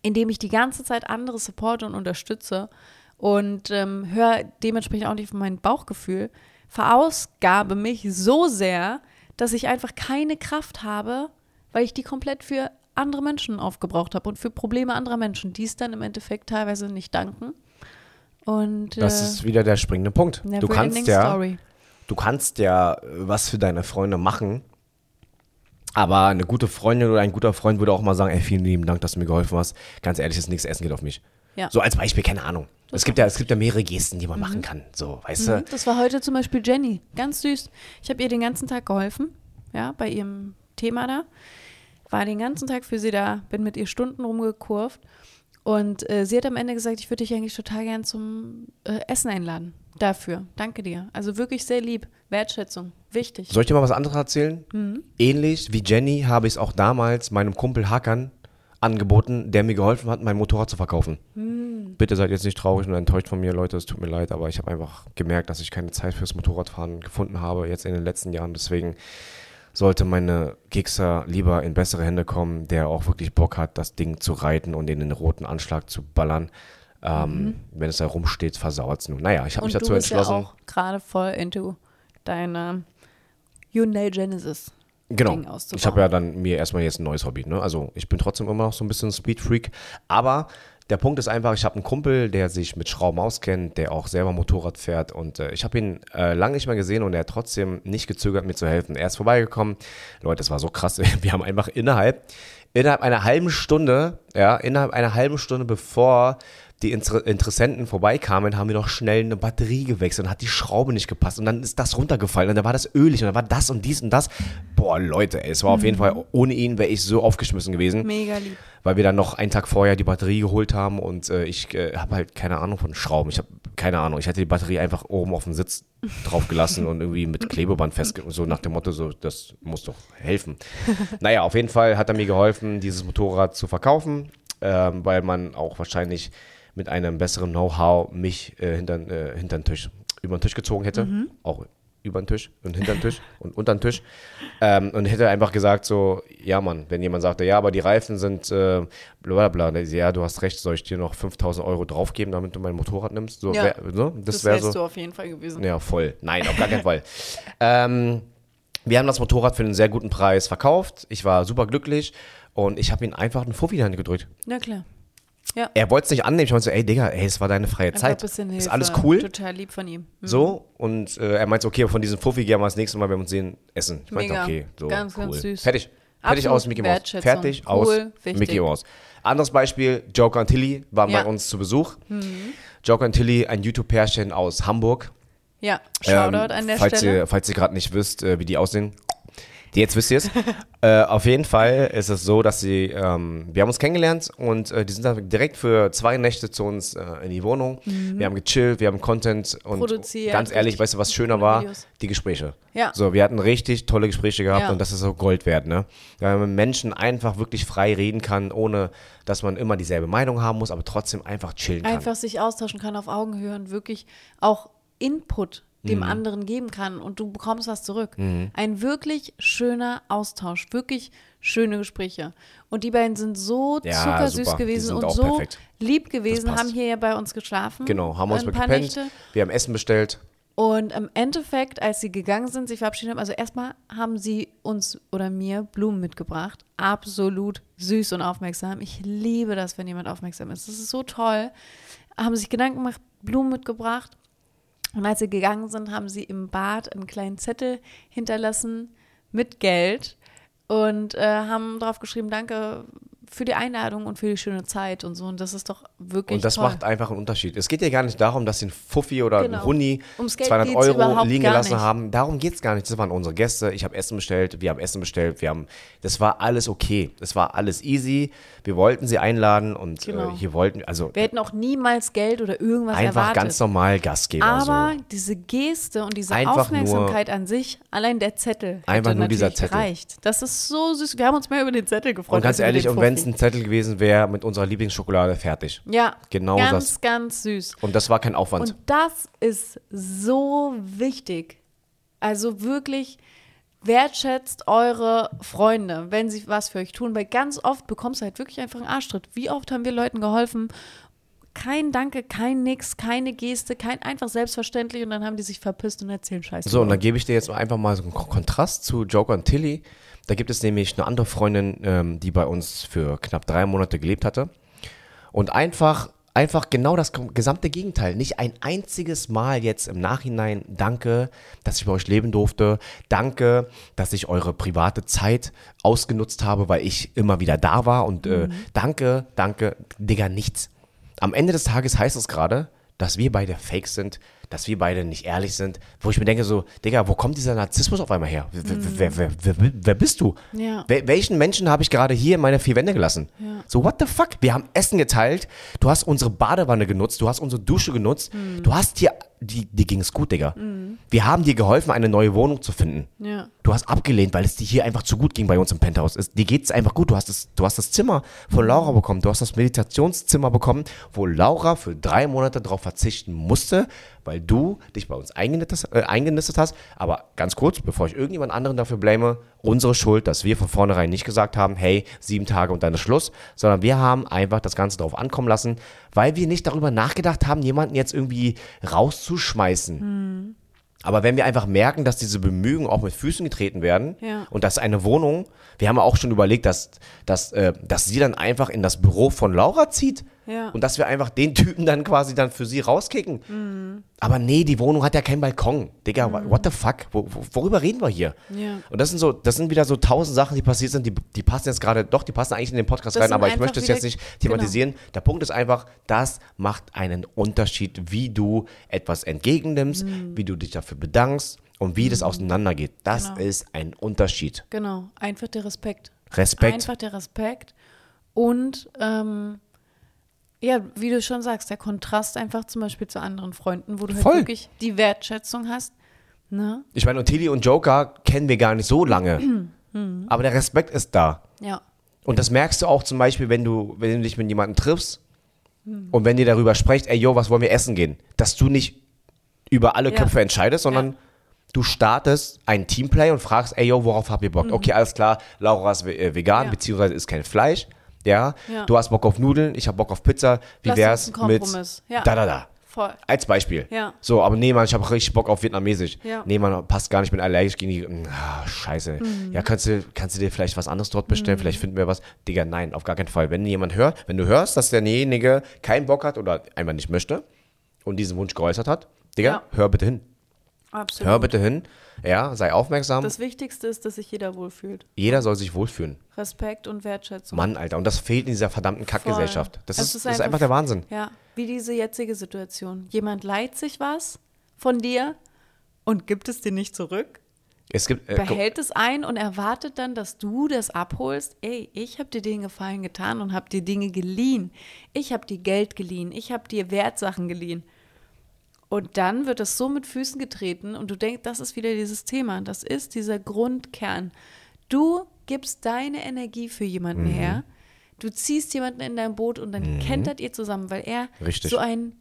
[SPEAKER 1] indem ich die ganze Zeit andere supporte und unterstütze und ähm, höre dementsprechend auch nicht von meinem Bauchgefühl, verausgabe mich so sehr, dass ich einfach keine Kraft habe, weil ich die komplett für andere Menschen aufgebraucht habe und für Probleme anderer Menschen, die es dann im Endeffekt teilweise nicht danken. Und
[SPEAKER 2] Das
[SPEAKER 1] äh,
[SPEAKER 2] ist wieder der springende Punkt. Du kannst ja,
[SPEAKER 1] story.
[SPEAKER 2] du kannst ja was für deine Freunde machen, aber eine gute Freundin oder ein guter Freund würde auch mal sagen, ey, vielen lieben Dank, dass du mir geholfen hast. Ganz ehrlich, das nächste Essen geht auf mich.
[SPEAKER 1] Ja.
[SPEAKER 2] So als Beispiel, keine Ahnung. Es gibt, ja, es gibt ja mehrere Gesten, die man machen kann. So, weißt
[SPEAKER 1] Mhm,
[SPEAKER 2] du?
[SPEAKER 1] Das war heute zum Beispiel Jenny. Ganz süß. Ich habe ihr den ganzen Tag geholfen, ja, bei ihrem Thema da. War den ganzen Tag für sie da, bin mit ihr Stunden rumgekurvt. Und äh, sie hat am Ende gesagt, ich würde dich eigentlich total gern zum äh, Essen einladen. Dafür. Danke dir. Also wirklich sehr lieb. Wertschätzung. Wichtig.
[SPEAKER 2] Soll ich dir mal was anderes erzählen?
[SPEAKER 1] Mhm.
[SPEAKER 2] Ähnlich wie Jenny habe ich es auch damals meinem Kumpel Hakan angeboten, der mir geholfen hat, mein Motorrad zu verkaufen.
[SPEAKER 1] Mhm.
[SPEAKER 2] Bitte seid jetzt nicht traurig und enttäuscht von mir, Leute, es tut mir leid, aber ich habe einfach gemerkt, dass ich keine Zeit fürs Motorradfahren gefunden habe, jetzt in den letzten Jahren. Deswegen sollte meine Gixer lieber in bessere Hände kommen, der auch wirklich Bock hat, das Ding zu reiten und in den roten Anschlag zu ballern. Ähm, Wenn es da rumsteht, versauert es nur. Naja, ich habe mich
[SPEAKER 1] Mhm.
[SPEAKER 2] Dazu
[SPEAKER 1] du bist ja
[SPEAKER 2] entschlossen.
[SPEAKER 1] auch gerade voll into deine Hyundai Genesis.
[SPEAKER 2] Genau.
[SPEAKER 1] Ding auszubauen.
[SPEAKER 2] Ich habe ja dann mir erstmal jetzt ein neues Hobby. Ne? Also ich bin trotzdem immer noch so ein bisschen Speedfreak. Aber der Punkt ist einfach, ich habe einen Kumpel, der sich mit Schrauben auskennt, der auch selber Motorrad fährt. Und äh, ich habe ihn äh, lange nicht mehr gesehen und er hat trotzdem nicht gezögert, mir zu helfen. Er ist vorbeigekommen. Leute, das war so krass. Wir haben einfach innerhalb, innerhalb einer halben Stunde, ja, innerhalb einer halben Stunde, bevor die Inter Interessenten vorbeikamen, haben wir noch schnell eine Batterie gewechselt und hat die Schraube nicht gepasst und dann ist das runtergefallen und dann war das ölig und dann war das und dies und das. Boah, Leute, ey, es war auf jeden Fall, ohne ihn wäre ich so aufgeschmissen gewesen,
[SPEAKER 1] Mega lieb.
[SPEAKER 2] weil wir dann noch einen Tag vorher die Batterie geholt haben und äh, ich äh, habe halt keine Ahnung von Schrauben. Ich habe keine Ahnung. Ich hatte die Batterie einfach oben auf dem Sitz drauf gelassen und irgendwie mit Klebeband festge... So nach dem Motto, so, das muss doch helfen. naja, auf jeden Fall hat er mir geholfen, dieses Motorrad zu verkaufen, ähm, weil man auch wahrscheinlich mit einem besseren Know-how mich äh, hinter, äh, hinter den Tisch, über den Tisch gezogen hätte. Auch über den Tisch und hinter den Tisch und unter den Tisch. Ähm, und hätte einfach gesagt so, ja Mann, wenn jemand sagte, ja, aber die Reifen sind äh, bla bla bla, ja, du hast recht, soll ich dir noch 5000 Euro draufgeben, damit du mein Motorrad nimmst? So,
[SPEAKER 1] Ja.
[SPEAKER 2] wär, so? Das,
[SPEAKER 1] Das,
[SPEAKER 2] wäre
[SPEAKER 1] wärst
[SPEAKER 2] so.
[SPEAKER 1] du auf jeden Fall gewesen.
[SPEAKER 2] Ja, voll. Nein, auf gar keinen Fall. Ähm, wir haben das Motorrad für einen sehr guten Preis verkauft. Ich war super glücklich und ich habe ihm einfach einen Fuffi in die Hand gedrückt.
[SPEAKER 1] Na klar.
[SPEAKER 2] Er wollte es nicht annehmen. Ich meinte so, ey Digga, ey, es war deine freie
[SPEAKER 1] Einfach
[SPEAKER 2] Zeit. Ist
[SPEAKER 1] Hilfe.
[SPEAKER 2] alles cool?
[SPEAKER 1] Total lieb von ihm. Mhm.
[SPEAKER 2] So, und äh, er meinte, so, okay, von diesem Fuffi gehen wir das nächste Mal, wenn wir uns sehen, essen. Ich meinte,
[SPEAKER 1] Mega.
[SPEAKER 2] okay, so,
[SPEAKER 1] Ganz,
[SPEAKER 2] cool.
[SPEAKER 1] ganz süß.
[SPEAKER 2] Fertig. Fertig
[SPEAKER 1] Absolut
[SPEAKER 2] aus Mickey Mouse. Fertig
[SPEAKER 1] Cool,
[SPEAKER 2] aus
[SPEAKER 1] wichtig.
[SPEAKER 2] Mickey Mouse. Anderes Beispiel, Joker und Tilly waren
[SPEAKER 1] Ja. Mhm.
[SPEAKER 2] bei uns zu Besuch. Joker und Tilly, ein YouTube-Pärchen aus Hamburg.
[SPEAKER 1] Ja, Shoutout
[SPEAKER 2] Ähm,
[SPEAKER 1] an der
[SPEAKER 2] falls
[SPEAKER 1] Stelle.
[SPEAKER 2] Ihr, falls ihr gerade nicht wisst, äh, wie die aussehen. Jetzt wisst ihr es. äh, auf jeden Fall ist es so, dass sie, ähm, wir haben uns kennengelernt und äh, die sind dann direkt für zwei Nächte zu uns äh, in die Wohnung. Wir haben gechillt, wir haben Content und
[SPEAKER 1] Mhm. Produziert,
[SPEAKER 2] ganz ehrlich, weißt du, was schöner war?
[SPEAKER 1] Videos.
[SPEAKER 2] Die Gespräche.
[SPEAKER 1] Ja.
[SPEAKER 2] So, wir hatten richtig tolle Gespräche gehabt
[SPEAKER 1] Ja.
[SPEAKER 2] und das ist so Gold wert, ne? Weil man mit Menschen einfach wirklich frei reden kann, ohne dass man immer dieselbe Meinung haben muss, aber trotzdem einfach chillen kann.
[SPEAKER 1] Einfach sich austauschen kann auf Augenhöhe und wirklich auch Input dem anderen geben kann und du bekommst was zurück. Ein wirklich schöner Austausch, wirklich schöne Gespräche. Und die beiden sind so
[SPEAKER 2] Ja,
[SPEAKER 1] zuckersüß
[SPEAKER 2] super.
[SPEAKER 1] Gewesen und so
[SPEAKER 2] perfekt.
[SPEAKER 1] lieb gewesen, haben hier ja bei uns geschlafen.
[SPEAKER 2] Genau, haben uns gepennt.
[SPEAKER 1] Nächte.
[SPEAKER 2] Wir haben Essen bestellt.
[SPEAKER 1] Und im Endeffekt, als sie gegangen sind, sich verabschiedet haben, also erstmal haben sie uns oder mir Blumen mitgebracht. Absolut süß und aufmerksam. Ich liebe das, wenn jemand aufmerksam ist. Das ist so toll. Haben sich Gedanken gemacht, Blumen mitgebracht. Und als sie gegangen sind, haben sie im Bad einen kleinen Zettel hinterlassen mit Geld und äh, haben drauf geschrieben, danke für die Einladung und für die schöne Zeit und so. Und das ist doch wirklich
[SPEAKER 2] Und das
[SPEAKER 1] toll.
[SPEAKER 2] macht einfach einen Unterschied. Es geht ja gar nicht darum, dass sie ein Fuffi oder
[SPEAKER 1] Genau.
[SPEAKER 2] ein Huni
[SPEAKER 1] Ums Geld
[SPEAKER 2] 200
[SPEAKER 1] geht's
[SPEAKER 2] Euro liegen gelassen haben. Darum geht es gar nicht. Das waren unsere Gäste. Ich habe Essen bestellt. Wir haben Essen bestellt. Wir haben, das war alles okay. Das war alles easy. Wir wollten sie einladen und
[SPEAKER 1] Genau.
[SPEAKER 2] äh, hier wollten, also
[SPEAKER 1] Wir hätten auch niemals Geld oder irgendwas
[SPEAKER 2] einfach
[SPEAKER 1] erwartet.
[SPEAKER 2] ganz normal Gastgeber.
[SPEAKER 1] Aber
[SPEAKER 2] so.
[SPEAKER 1] diese Geste und diese
[SPEAKER 2] Einfach
[SPEAKER 1] Aufmerksamkeit an sich, allein der Zettel,
[SPEAKER 2] Einfach nur dieser Zettel.
[SPEAKER 1] gereicht. Das ist so süß. Wir haben uns mehr über den Zettel gefreut.
[SPEAKER 2] Und ganz ehrlich, und wenn
[SPEAKER 1] Fuffi.
[SPEAKER 2] ein Zettel gewesen wäre mit unserer Lieblingsschokolade, fertig.
[SPEAKER 1] ja,
[SPEAKER 2] genau
[SPEAKER 1] ganz,
[SPEAKER 2] das.
[SPEAKER 1] ganz süß.
[SPEAKER 2] Und das war kein Aufwand.
[SPEAKER 1] Und das ist so wichtig. Also wirklich wertschätzt eure Freunde, wenn sie was für euch tun, weil ganz oft bekommst du halt wirklich einfach einen Arschtritt. Wie oft haben wir Leuten geholfen? Kein Danke, kein Nix, keine Geste, kein einfach selbstverständlich und dann haben die sich verpisst und erzählen Scheiße.
[SPEAKER 2] So, und dann gebe ich dir jetzt einfach mal so einen Ko- Kontrast zu Joker und Tilly. Da gibt es nämlich eine andere Freundin, ähm, die bei uns für knapp drei Monate gelebt hatte. Und einfach, einfach genau das gesamte Gegenteil. Nicht ein einziges Mal jetzt im Nachhinein, danke, dass ich bei euch leben durfte. Danke, dass ich eure private Zeit ausgenutzt habe, weil ich immer wieder da war. Und äh, danke, danke, Digga, nichts. Am Ende des Tages heißt es gerade, dass wir beide fake sind, dass wir beide nicht ehrlich sind, wo ich mir denke so, Digga, wo kommt dieser Narzissmus auf einmal her? Wer, wer, wer, wer, wer, bist du?
[SPEAKER 1] Ja.
[SPEAKER 2] Wel welchen Menschen habe ich gerade hier in meine vier Wände gelassen?
[SPEAKER 1] Ja.
[SPEAKER 2] So, what the fuck? Wir haben Essen geteilt, du hast unsere Badewanne genutzt, du hast unsere Dusche genutzt,
[SPEAKER 1] Hm.
[SPEAKER 2] du hast hier, die, dir ging es gut, Digga. Wir haben dir geholfen, eine neue Wohnung zu finden.
[SPEAKER 1] Ja.
[SPEAKER 2] Du hast abgelehnt, weil es dir hier einfach zu gut ging bei uns im Penthouse. Es, dir geht es einfach gut. Du hast, das, du hast das Zimmer von Laura bekommen. Du hast das Meditationszimmer bekommen, wo Laura für drei Monate darauf verzichten musste, weil du dich bei uns eingenistet, äh, eingenistet hast. Aber ganz kurz, bevor ich irgendjemand anderen dafür blame, unsere Schuld, dass wir von vornherein nicht gesagt haben, hey, sieben Tage und dann ist Schluss, sondern wir haben einfach das Ganze darauf ankommen lassen, weil wir nicht darüber nachgedacht haben, jemanden jetzt irgendwie rauszuschmeißen. Aber wenn wir einfach merken, dass diese Bemühungen auch mit Füßen getreten werden
[SPEAKER 1] Ja.
[SPEAKER 2] und dass eine Wohnung, wir haben auch schon überlegt, dass, dass, äh, dass sie dann einfach in das Büro von Laura zieht
[SPEAKER 1] Ja.
[SPEAKER 2] und dass wir einfach den Typen dann quasi dann für sie rauskicken. Aber nee, die Wohnung hat ja keinen Balkon. Digga, what the fuck? Wo, wo, worüber reden wir hier?
[SPEAKER 1] Ja.
[SPEAKER 2] Und das sind so, das sind wieder so tausend Sachen, die passiert sind, die, die passen jetzt gerade, doch, die passen eigentlich in den Podcast
[SPEAKER 1] Das
[SPEAKER 2] rein, aber ich möchte es jetzt nicht thematisieren. Der Punkt ist einfach, das macht einen Unterschied, wie du etwas entgegennimmst,
[SPEAKER 1] Mhm.
[SPEAKER 2] wie du dich dafür bedankst und wie das auseinandergeht. Das
[SPEAKER 1] Genau.
[SPEAKER 2] ist ein Unterschied.
[SPEAKER 1] Genau, einfach der Respekt.
[SPEAKER 2] Respekt.
[SPEAKER 1] Einfach der Respekt und ähm, ja, wie du schon sagst, der Kontrast einfach zum Beispiel zu anderen Freunden, wo du halt
[SPEAKER 2] Voll.
[SPEAKER 1] wirklich die Wertschätzung hast. Ne?
[SPEAKER 2] Ich meine, Tilly und Joker kennen wir gar nicht so lange.
[SPEAKER 1] Mhm.
[SPEAKER 2] aber der Respekt ist da.
[SPEAKER 1] Ja.
[SPEAKER 2] Und das merkst du auch zum Beispiel, wenn du, wenn du dich mit jemandem triffst
[SPEAKER 1] Hm.
[SPEAKER 2] und wenn ihr darüber sprecht, ey, yo, was wollen wir essen gehen? Dass du nicht über alle
[SPEAKER 1] Ja.
[SPEAKER 2] Köpfe entscheidest, sondern
[SPEAKER 1] Ja.
[SPEAKER 2] du startest ein Teamplay und fragst, ey, yo, worauf habt ihr Bock? Okay, alles klar, Laura ist äh, vegan,
[SPEAKER 1] Mhm. Ja.
[SPEAKER 2] beziehungsweise isst kein Fleisch. Ja?
[SPEAKER 1] Ja.
[SPEAKER 2] du hast Bock auf Nudeln, ich hab Bock auf Pizza. Wie
[SPEAKER 1] Lass
[SPEAKER 2] wär's mit.
[SPEAKER 1] Ja.
[SPEAKER 2] da, da, da?
[SPEAKER 1] Voll.
[SPEAKER 2] Als Beispiel.
[SPEAKER 1] Ja.
[SPEAKER 2] So, aber nee, Mann, ich habe richtig Bock auf Vietnamesisch.
[SPEAKER 1] Ja.
[SPEAKER 2] Nee, Mann, passt gar nicht, bin allergisch gegen die. Ah, scheiße.
[SPEAKER 1] Mhm.
[SPEAKER 2] Ja, kannst du, kannst du dir vielleicht was anderes dort bestellen? Vielleicht finden wir was. Digga, nein, auf gar keinen Fall. Wenn jemand hört, wenn du hörst, dass derjenige keinen Bock hat oder einfach nicht möchte und diesen Wunsch geäußert hat, Digga,
[SPEAKER 1] Ja.
[SPEAKER 2] hör bitte hin.
[SPEAKER 1] Absolut.
[SPEAKER 2] Hör bitte hin. Ja, sei aufmerksam.
[SPEAKER 1] Das Wichtigste ist, dass sich jeder wohlfühlt.
[SPEAKER 2] Jeder soll sich wohlfühlen.
[SPEAKER 1] Respekt und Wertschätzung.
[SPEAKER 2] Mann, Alter. Und das fehlt in dieser verdammten Kackgesellschaft. Das,
[SPEAKER 1] Es
[SPEAKER 2] ist, das ist einfach der Wahnsinn.
[SPEAKER 1] Ja, wie diese jetzige Situation. Jemand leiht sich was von dir und gibt es dir nicht zurück,
[SPEAKER 2] Es gibt. Äh,
[SPEAKER 1] behält es ein und erwartet dann, dass du das abholst. Ey, ich habe dir den Gefallen getan und habe dir Dinge geliehen. Ich habe dir Geld geliehen. Ich habe dir Wertsachen geliehen. Und dann wird das so mit Füßen getreten und du denkst, das ist wieder dieses Thema. Das ist dieser Grundkern. Du gibst deine Energie für jemanden
[SPEAKER 2] Mhm.
[SPEAKER 1] her. Du ziehst jemanden in dein Boot und dann kentert ihr zusammen, weil er
[SPEAKER 2] Richtig.
[SPEAKER 1] so ein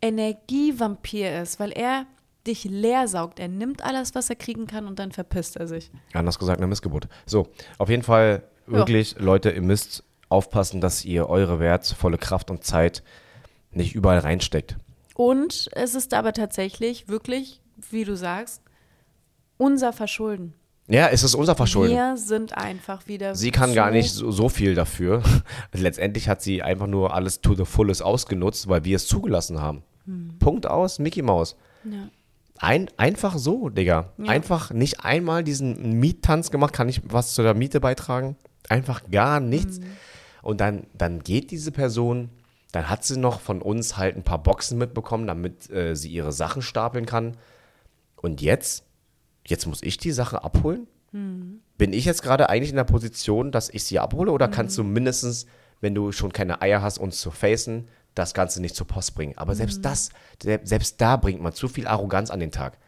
[SPEAKER 1] Energievampir ist, weil er dich leer saugt. Er nimmt alles, was er kriegen kann und dann verpisst er sich.
[SPEAKER 2] Anders gesagt, eine Missgeburt. So, auf jeden Fall wirklich, Leute, ihr müsst aufpassen, dass ihr eure wertvolle Kraft und Zeit nicht überall reinsteckt.
[SPEAKER 1] Und es ist aber tatsächlich wirklich, wie du sagst, unser Verschulden.
[SPEAKER 2] Ja, es ist unser Verschulden.
[SPEAKER 1] Wir sind einfach wieder.
[SPEAKER 2] Sie kann gar nicht so, so viel dafür. Letztendlich hat sie einfach nur alles to the fullest ausgenutzt, weil wir es zugelassen haben.
[SPEAKER 1] Hm.
[SPEAKER 2] Punkt aus, Mickey Maus.
[SPEAKER 1] Ja.
[SPEAKER 2] Ein, einfach so, Digga.
[SPEAKER 1] Ja.
[SPEAKER 2] Einfach nicht einmal diesen Miettanz gemacht, kann ich was zu der Miete beitragen? Einfach gar nichts.
[SPEAKER 1] Mhm.
[SPEAKER 2] Und dann, dann geht diese Person, dann hat sie noch von uns halt ein paar Boxen mitbekommen, damit äh, sie ihre Sachen stapeln kann. Und jetzt, jetzt muss ich die Sache abholen?
[SPEAKER 1] Mhm.
[SPEAKER 2] Bin ich jetzt gerade eigentlich in der Position, dass ich sie abhole? Oder kannst du mindestens, wenn du schon keine Eier hast, uns zu facen, das Ganze nicht zur Post bringen? Aber
[SPEAKER 1] Mhm.
[SPEAKER 2] selbst das, se- selbst da bringt man zu viel Arroganz an den Tag.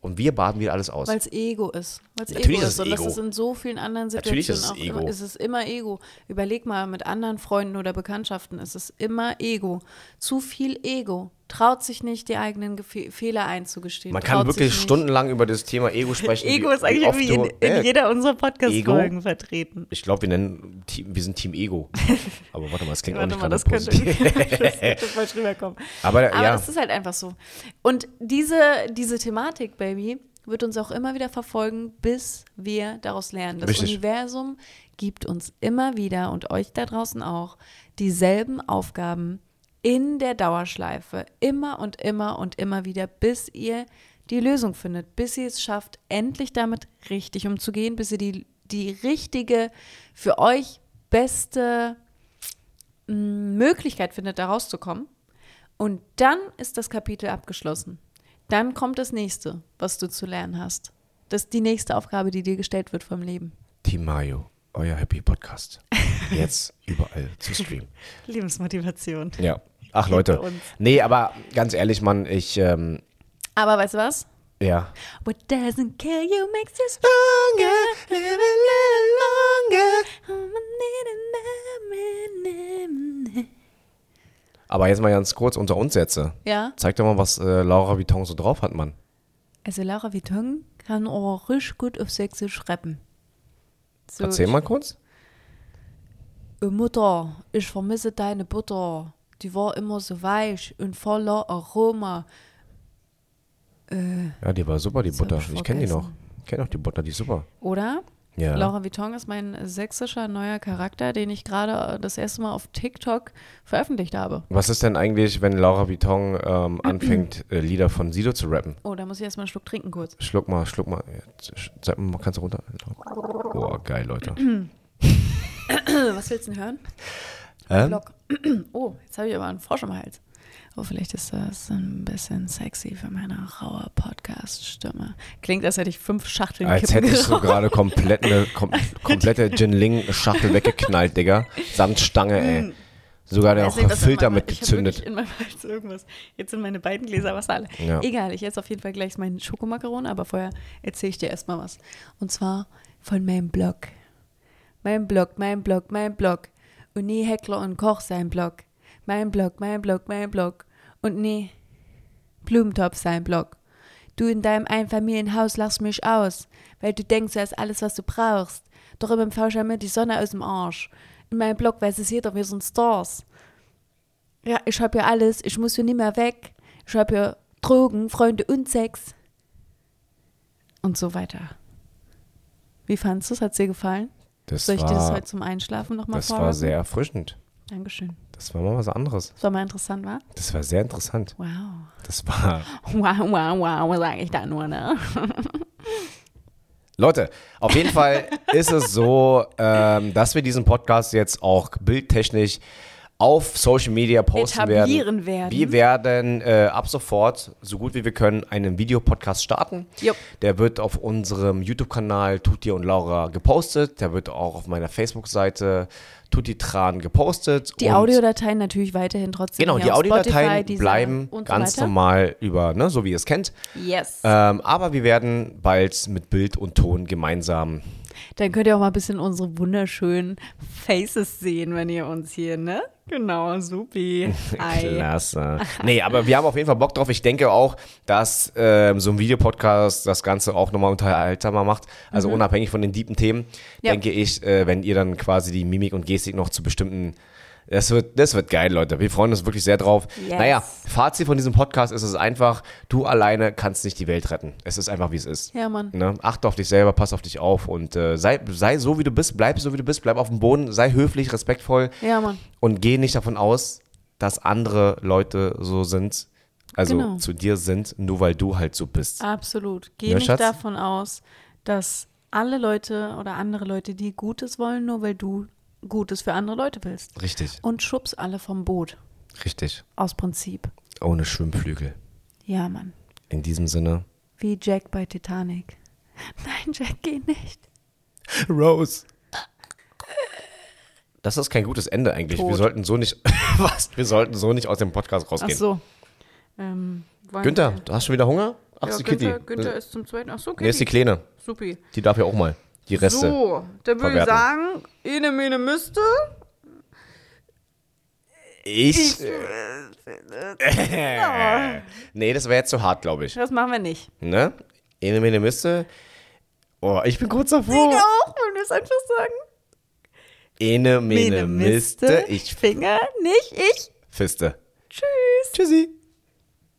[SPEAKER 2] Und wir baden wieder alles aus.
[SPEAKER 1] Weil es Ego ist. Weil's
[SPEAKER 2] Natürlich
[SPEAKER 1] Ego
[SPEAKER 2] ist es
[SPEAKER 1] Und das
[SPEAKER 2] Ego.
[SPEAKER 1] ist in so vielen anderen
[SPEAKER 2] Natürlich
[SPEAKER 1] Situationen
[SPEAKER 2] ist es
[SPEAKER 1] auch
[SPEAKER 2] Ego.
[SPEAKER 1] immer, ist es immer Ego. Überleg mal, mit anderen Freunden oder Bekanntschaften ist es immer Ego. Zu viel Ego. Traut sich nicht, die eigenen Gefe Fehler einzugestehen.
[SPEAKER 2] Man kann wirklich stundenlang über das Thema Ego sprechen.
[SPEAKER 1] Ego
[SPEAKER 2] wie-
[SPEAKER 1] ist eigentlich
[SPEAKER 2] wie
[SPEAKER 1] in, in jeder unserer Podcast-Folgen vertreten.
[SPEAKER 2] Ich glaube, wir nennen Team, wir sind Team Ego. Aber warte mal, das klingt auch nicht
[SPEAKER 1] mal,
[SPEAKER 2] gerade
[SPEAKER 1] das könnte,
[SPEAKER 2] positiv.
[SPEAKER 1] das könnte falsch rüberkommen.
[SPEAKER 2] Aber,
[SPEAKER 1] Aber
[SPEAKER 2] ja,
[SPEAKER 1] das ist halt einfach so. Und diese, diese Thematik, Baby, wird uns auch immer wieder verfolgen, bis wir daraus lernen. Das
[SPEAKER 2] Richtig.
[SPEAKER 1] Universum gibt uns immer wieder und euch da draußen auch dieselben Aufgaben in der Dauerschleife. Immer und immer und immer wieder, bis ihr die Lösung findet, bis ihr es schafft, endlich damit richtig umzugehen, bis ihr die, die richtige, für euch beste mh, Möglichkeit findet, da rauszukommen. Und dann ist das Kapitel abgeschlossen. Dann kommt das nächste, was du zu lernen hast. Das ist die nächste Aufgabe, die dir gestellt wird vom Leben.
[SPEAKER 2] Team Mayo, euer Happy Podcast. Jetzt überall zu streamen.
[SPEAKER 1] Lebensmotivation.
[SPEAKER 2] Ja. Ach Leute. Nee, aber ganz ehrlich, Mann, ich, ähm,
[SPEAKER 1] Aber weißt du was?
[SPEAKER 2] ja.
[SPEAKER 1] What doesn't kill you makes you stronger. Live a little longer.
[SPEAKER 2] Aber jetzt mal ganz kurz unter uns Sätze.
[SPEAKER 1] Ja,
[SPEAKER 2] Zeig doch mal, was äh, Laura Vuitton so drauf hat, Mann.
[SPEAKER 1] also Laura Vuitton kann auch richtig gut auf Sächsisch rappen. So,
[SPEAKER 2] Erzähl mal kurz.
[SPEAKER 1] Äh, Mutter, ich vermisse deine Butter. Die war immer so weich und voller Aroma. Äh,
[SPEAKER 2] Ja, die war super, die Butter.
[SPEAKER 1] ich
[SPEAKER 2] Ich kenne die noch. Ich kenne auch die Butter, die ist super.
[SPEAKER 1] oder?
[SPEAKER 2] Ja.
[SPEAKER 1] Laura Vuitton ist mein sächsischer neuer Charakter, den ich gerade äh, das erste Mal auf TikTok veröffentlicht habe.
[SPEAKER 2] Was ist denn eigentlich, wenn Laura Vuitton ähm, anfängt, äh, Lieder von Sido zu rappen?
[SPEAKER 1] Oh, da muss ich erstmal einen Schluck trinken kurz.
[SPEAKER 2] Schluck mal, schluck mal. Mal, kannst du runter? Oh, geil, Leute.
[SPEAKER 1] Was willst du denn hören?
[SPEAKER 2] Ähm?
[SPEAKER 1] Block. Oh, jetzt habe ich aber einen Frosch im Hals. Oh, vielleicht ist das ein bisschen sexy für meine raue Podcast-Stimme. Klingt, als hätte ich fünf Schachteln
[SPEAKER 2] Als
[SPEAKER 1] Kippen
[SPEAKER 2] hättest du
[SPEAKER 1] geraucht.
[SPEAKER 2] gerade komplett eine kom komplette Jinling-Schachtel weggeknallt, Digga. Samt Stange, ey. Sogar der auch einen Filter mitgezündet.
[SPEAKER 1] in meinem Hals irgendwas. Jetzt sind meine beiden Gläser Wasser alle.
[SPEAKER 2] Ja.
[SPEAKER 1] Egal, ich esse auf jeden Fall gleich meinen Schokomakaron, aber vorher erzähle ich dir erstmal was. Und zwar von meinem Blog. Mein Blog, mein Blog, mein Blog. Und nie Heckler und Koch sein Blog. Mein Blog, mein Blog, mein Blog. Und nee, Blumentopf sein Blog. Du in deinem Einfamilienhaus lachst mich aus, weil du denkst, du hast alles, was du brauchst. Doch im MV scheint mir die Sonne aus dem Arsch. In meinem Blog weiß es jeder, wir sind Stars. Ja, ich hab ja alles, ich muss hier nicht mehr weg. Ich hab ja Drogen, Freunde und Sex. Und so weiter. Wie fandest du es? Hat dir gefallen?
[SPEAKER 2] Das
[SPEAKER 1] Soll ich dir das
[SPEAKER 2] war,
[SPEAKER 1] heute zum Einschlafen nochmal
[SPEAKER 2] das war
[SPEAKER 1] vorlesen?
[SPEAKER 2] sehr erfrischend.
[SPEAKER 1] Dankeschön.
[SPEAKER 2] Das war mal was anderes.
[SPEAKER 1] Das war mal interessant, war?
[SPEAKER 2] Das war sehr interessant.
[SPEAKER 1] Wow.
[SPEAKER 2] Das war.
[SPEAKER 1] Wow, wow, wow, sag ich da nur, ne?
[SPEAKER 2] Leute, auf jeden Fall ist es so, ähm, dass wir diesen Podcast jetzt auch bildtechnisch auf Social Media posten
[SPEAKER 1] Etablieren
[SPEAKER 2] werden.
[SPEAKER 1] werden.
[SPEAKER 2] Wir werden äh, ab sofort, so gut wie wir können, einen Videopodcast starten.
[SPEAKER 1] Jupp.
[SPEAKER 2] Der wird auf unserem YouTube-Kanal Tutti und Laura gepostet. Der wird auch auf meiner Facebook-Seite Tutti Tran gepostet.
[SPEAKER 1] Die Audiodateien natürlich weiterhin trotzdem.
[SPEAKER 2] Genau, die
[SPEAKER 1] Spotify,
[SPEAKER 2] Audiodateien
[SPEAKER 1] Deezer
[SPEAKER 2] bleiben
[SPEAKER 1] so
[SPEAKER 2] ganz
[SPEAKER 1] weiter.
[SPEAKER 2] normal über, ne, so wie ihr es kennt.
[SPEAKER 1] Yes.
[SPEAKER 2] Ähm, aber wir werden bald mit Bild und Ton gemeinsam
[SPEAKER 1] Dann könnt ihr auch mal ein bisschen unsere wunderschönen Faces sehen, wenn ihr uns hier, ne? Genau, supi.
[SPEAKER 2] Klasse. Nee, aber wir haben auf jeden Fall Bock drauf. Ich denke auch, dass ähm, so ein Videopodcast das Ganze auch nochmal unterhaltsamer macht. Also unabhängig von den deepen Themen,
[SPEAKER 1] Mhm. Ja.
[SPEAKER 2] denke ich, äh, wenn ihr dann quasi die Mimik und Gestik noch zu bestimmten das wird, das wird geil, Leute. Wir freuen uns wirklich sehr drauf.
[SPEAKER 1] Yes.
[SPEAKER 2] Naja, Fazit von diesem Podcast ist es einfach, du alleine kannst nicht die Welt retten. Es ist einfach, wie es ist.
[SPEAKER 1] Ja, Mann.
[SPEAKER 2] Ne? Achte auf dich selber, pass auf dich auf und äh, sei, sei so, wie du bist, bleib so, wie du bist, bleib auf dem Boden, sei höflich, respektvoll
[SPEAKER 1] Ja, Mann.
[SPEAKER 2] und geh nicht davon aus, dass andere Leute so sind, also
[SPEAKER 1] Genau.
[SPEAKER 2] zu dir sind, nur weil du halt so bist.
[SPEAKER 1] Absolut. Geh
[SPEAKER 2] Ja,
[SPEAKER 1] nicht
[SPEAKER 2] Schatz?
[SPEAKER 1] davon aus, dass alle Leute oder andere Leute dir Gutes wollen, nur weil du Gutes für andere Leute willst.
[SPEAKER 2] Richtig,
[SPEAKER 1] Und schubs alle vom Boot.
[SPEAKER 2] richtig.
[SPEAKER 1] Aus Prinzip.
[SPEAKER 2] Ohne Schwimmflügel.
[SPEAKER 1] Ja, Mann.
[SPEAKER 2] In diesem Sinne.
[SPEAKER 1] Wie Jack bei Titanic. Nein, Jack, geh nicht.
[SPEAKER 2] Rose. Das ist kein gutes Ende eigentlich. Wir
[SPEAKER 1] Tot.
[SPEAKER 2] sollten so nicht, was? Wir sollten so nicht aus dem Podcast
[SPEAKER 1] Ach
[SPEAKER 2] rausgehen.
[SPEAKER 1] so. Ähm,
[SPEAKER 2] Günther,
[SPEAKER 1] wir-
[SPEAKER 2] du hast schon wieder Hunger? Ach,
[SPEAKER 1] Ja,
[SPEAKER 2] die Kitty.
[SPEAKER 1] Günther, Günther ist zum zweiten. Ach so,
[SPEAKER 2] nee, ist die
[SPEAKER 1] Kitty.
[SPEAKER 2] Kleine.
[SPEAKER 1] Supi.
[SPEAKER 2] Die darf ja auch mal. Die Reste.
[SPEAKER 1] So, dann würde ich sagen, Ene Mene müsste.
[SPEAKER 2] Ich. nee, das wäre jetzt zu hart, glaube ich.
[SPEAKER 1] Das machen wir nicht.
[SPEAKER 2] Ne? Ene, mene, miste. Oh, ich bin kurz davor.
[SPEAKER 1] Ich auch, wenn wir es einfach sagen.
[SPEAKER 2] Ene, mene, miste. Ich
[SPEAKER 1] Finger, nicht ich.
[SPEAKER 2] fiste.
[SPEAKER 1] Tschüss.
[SPEAKER 2] Tschüssi.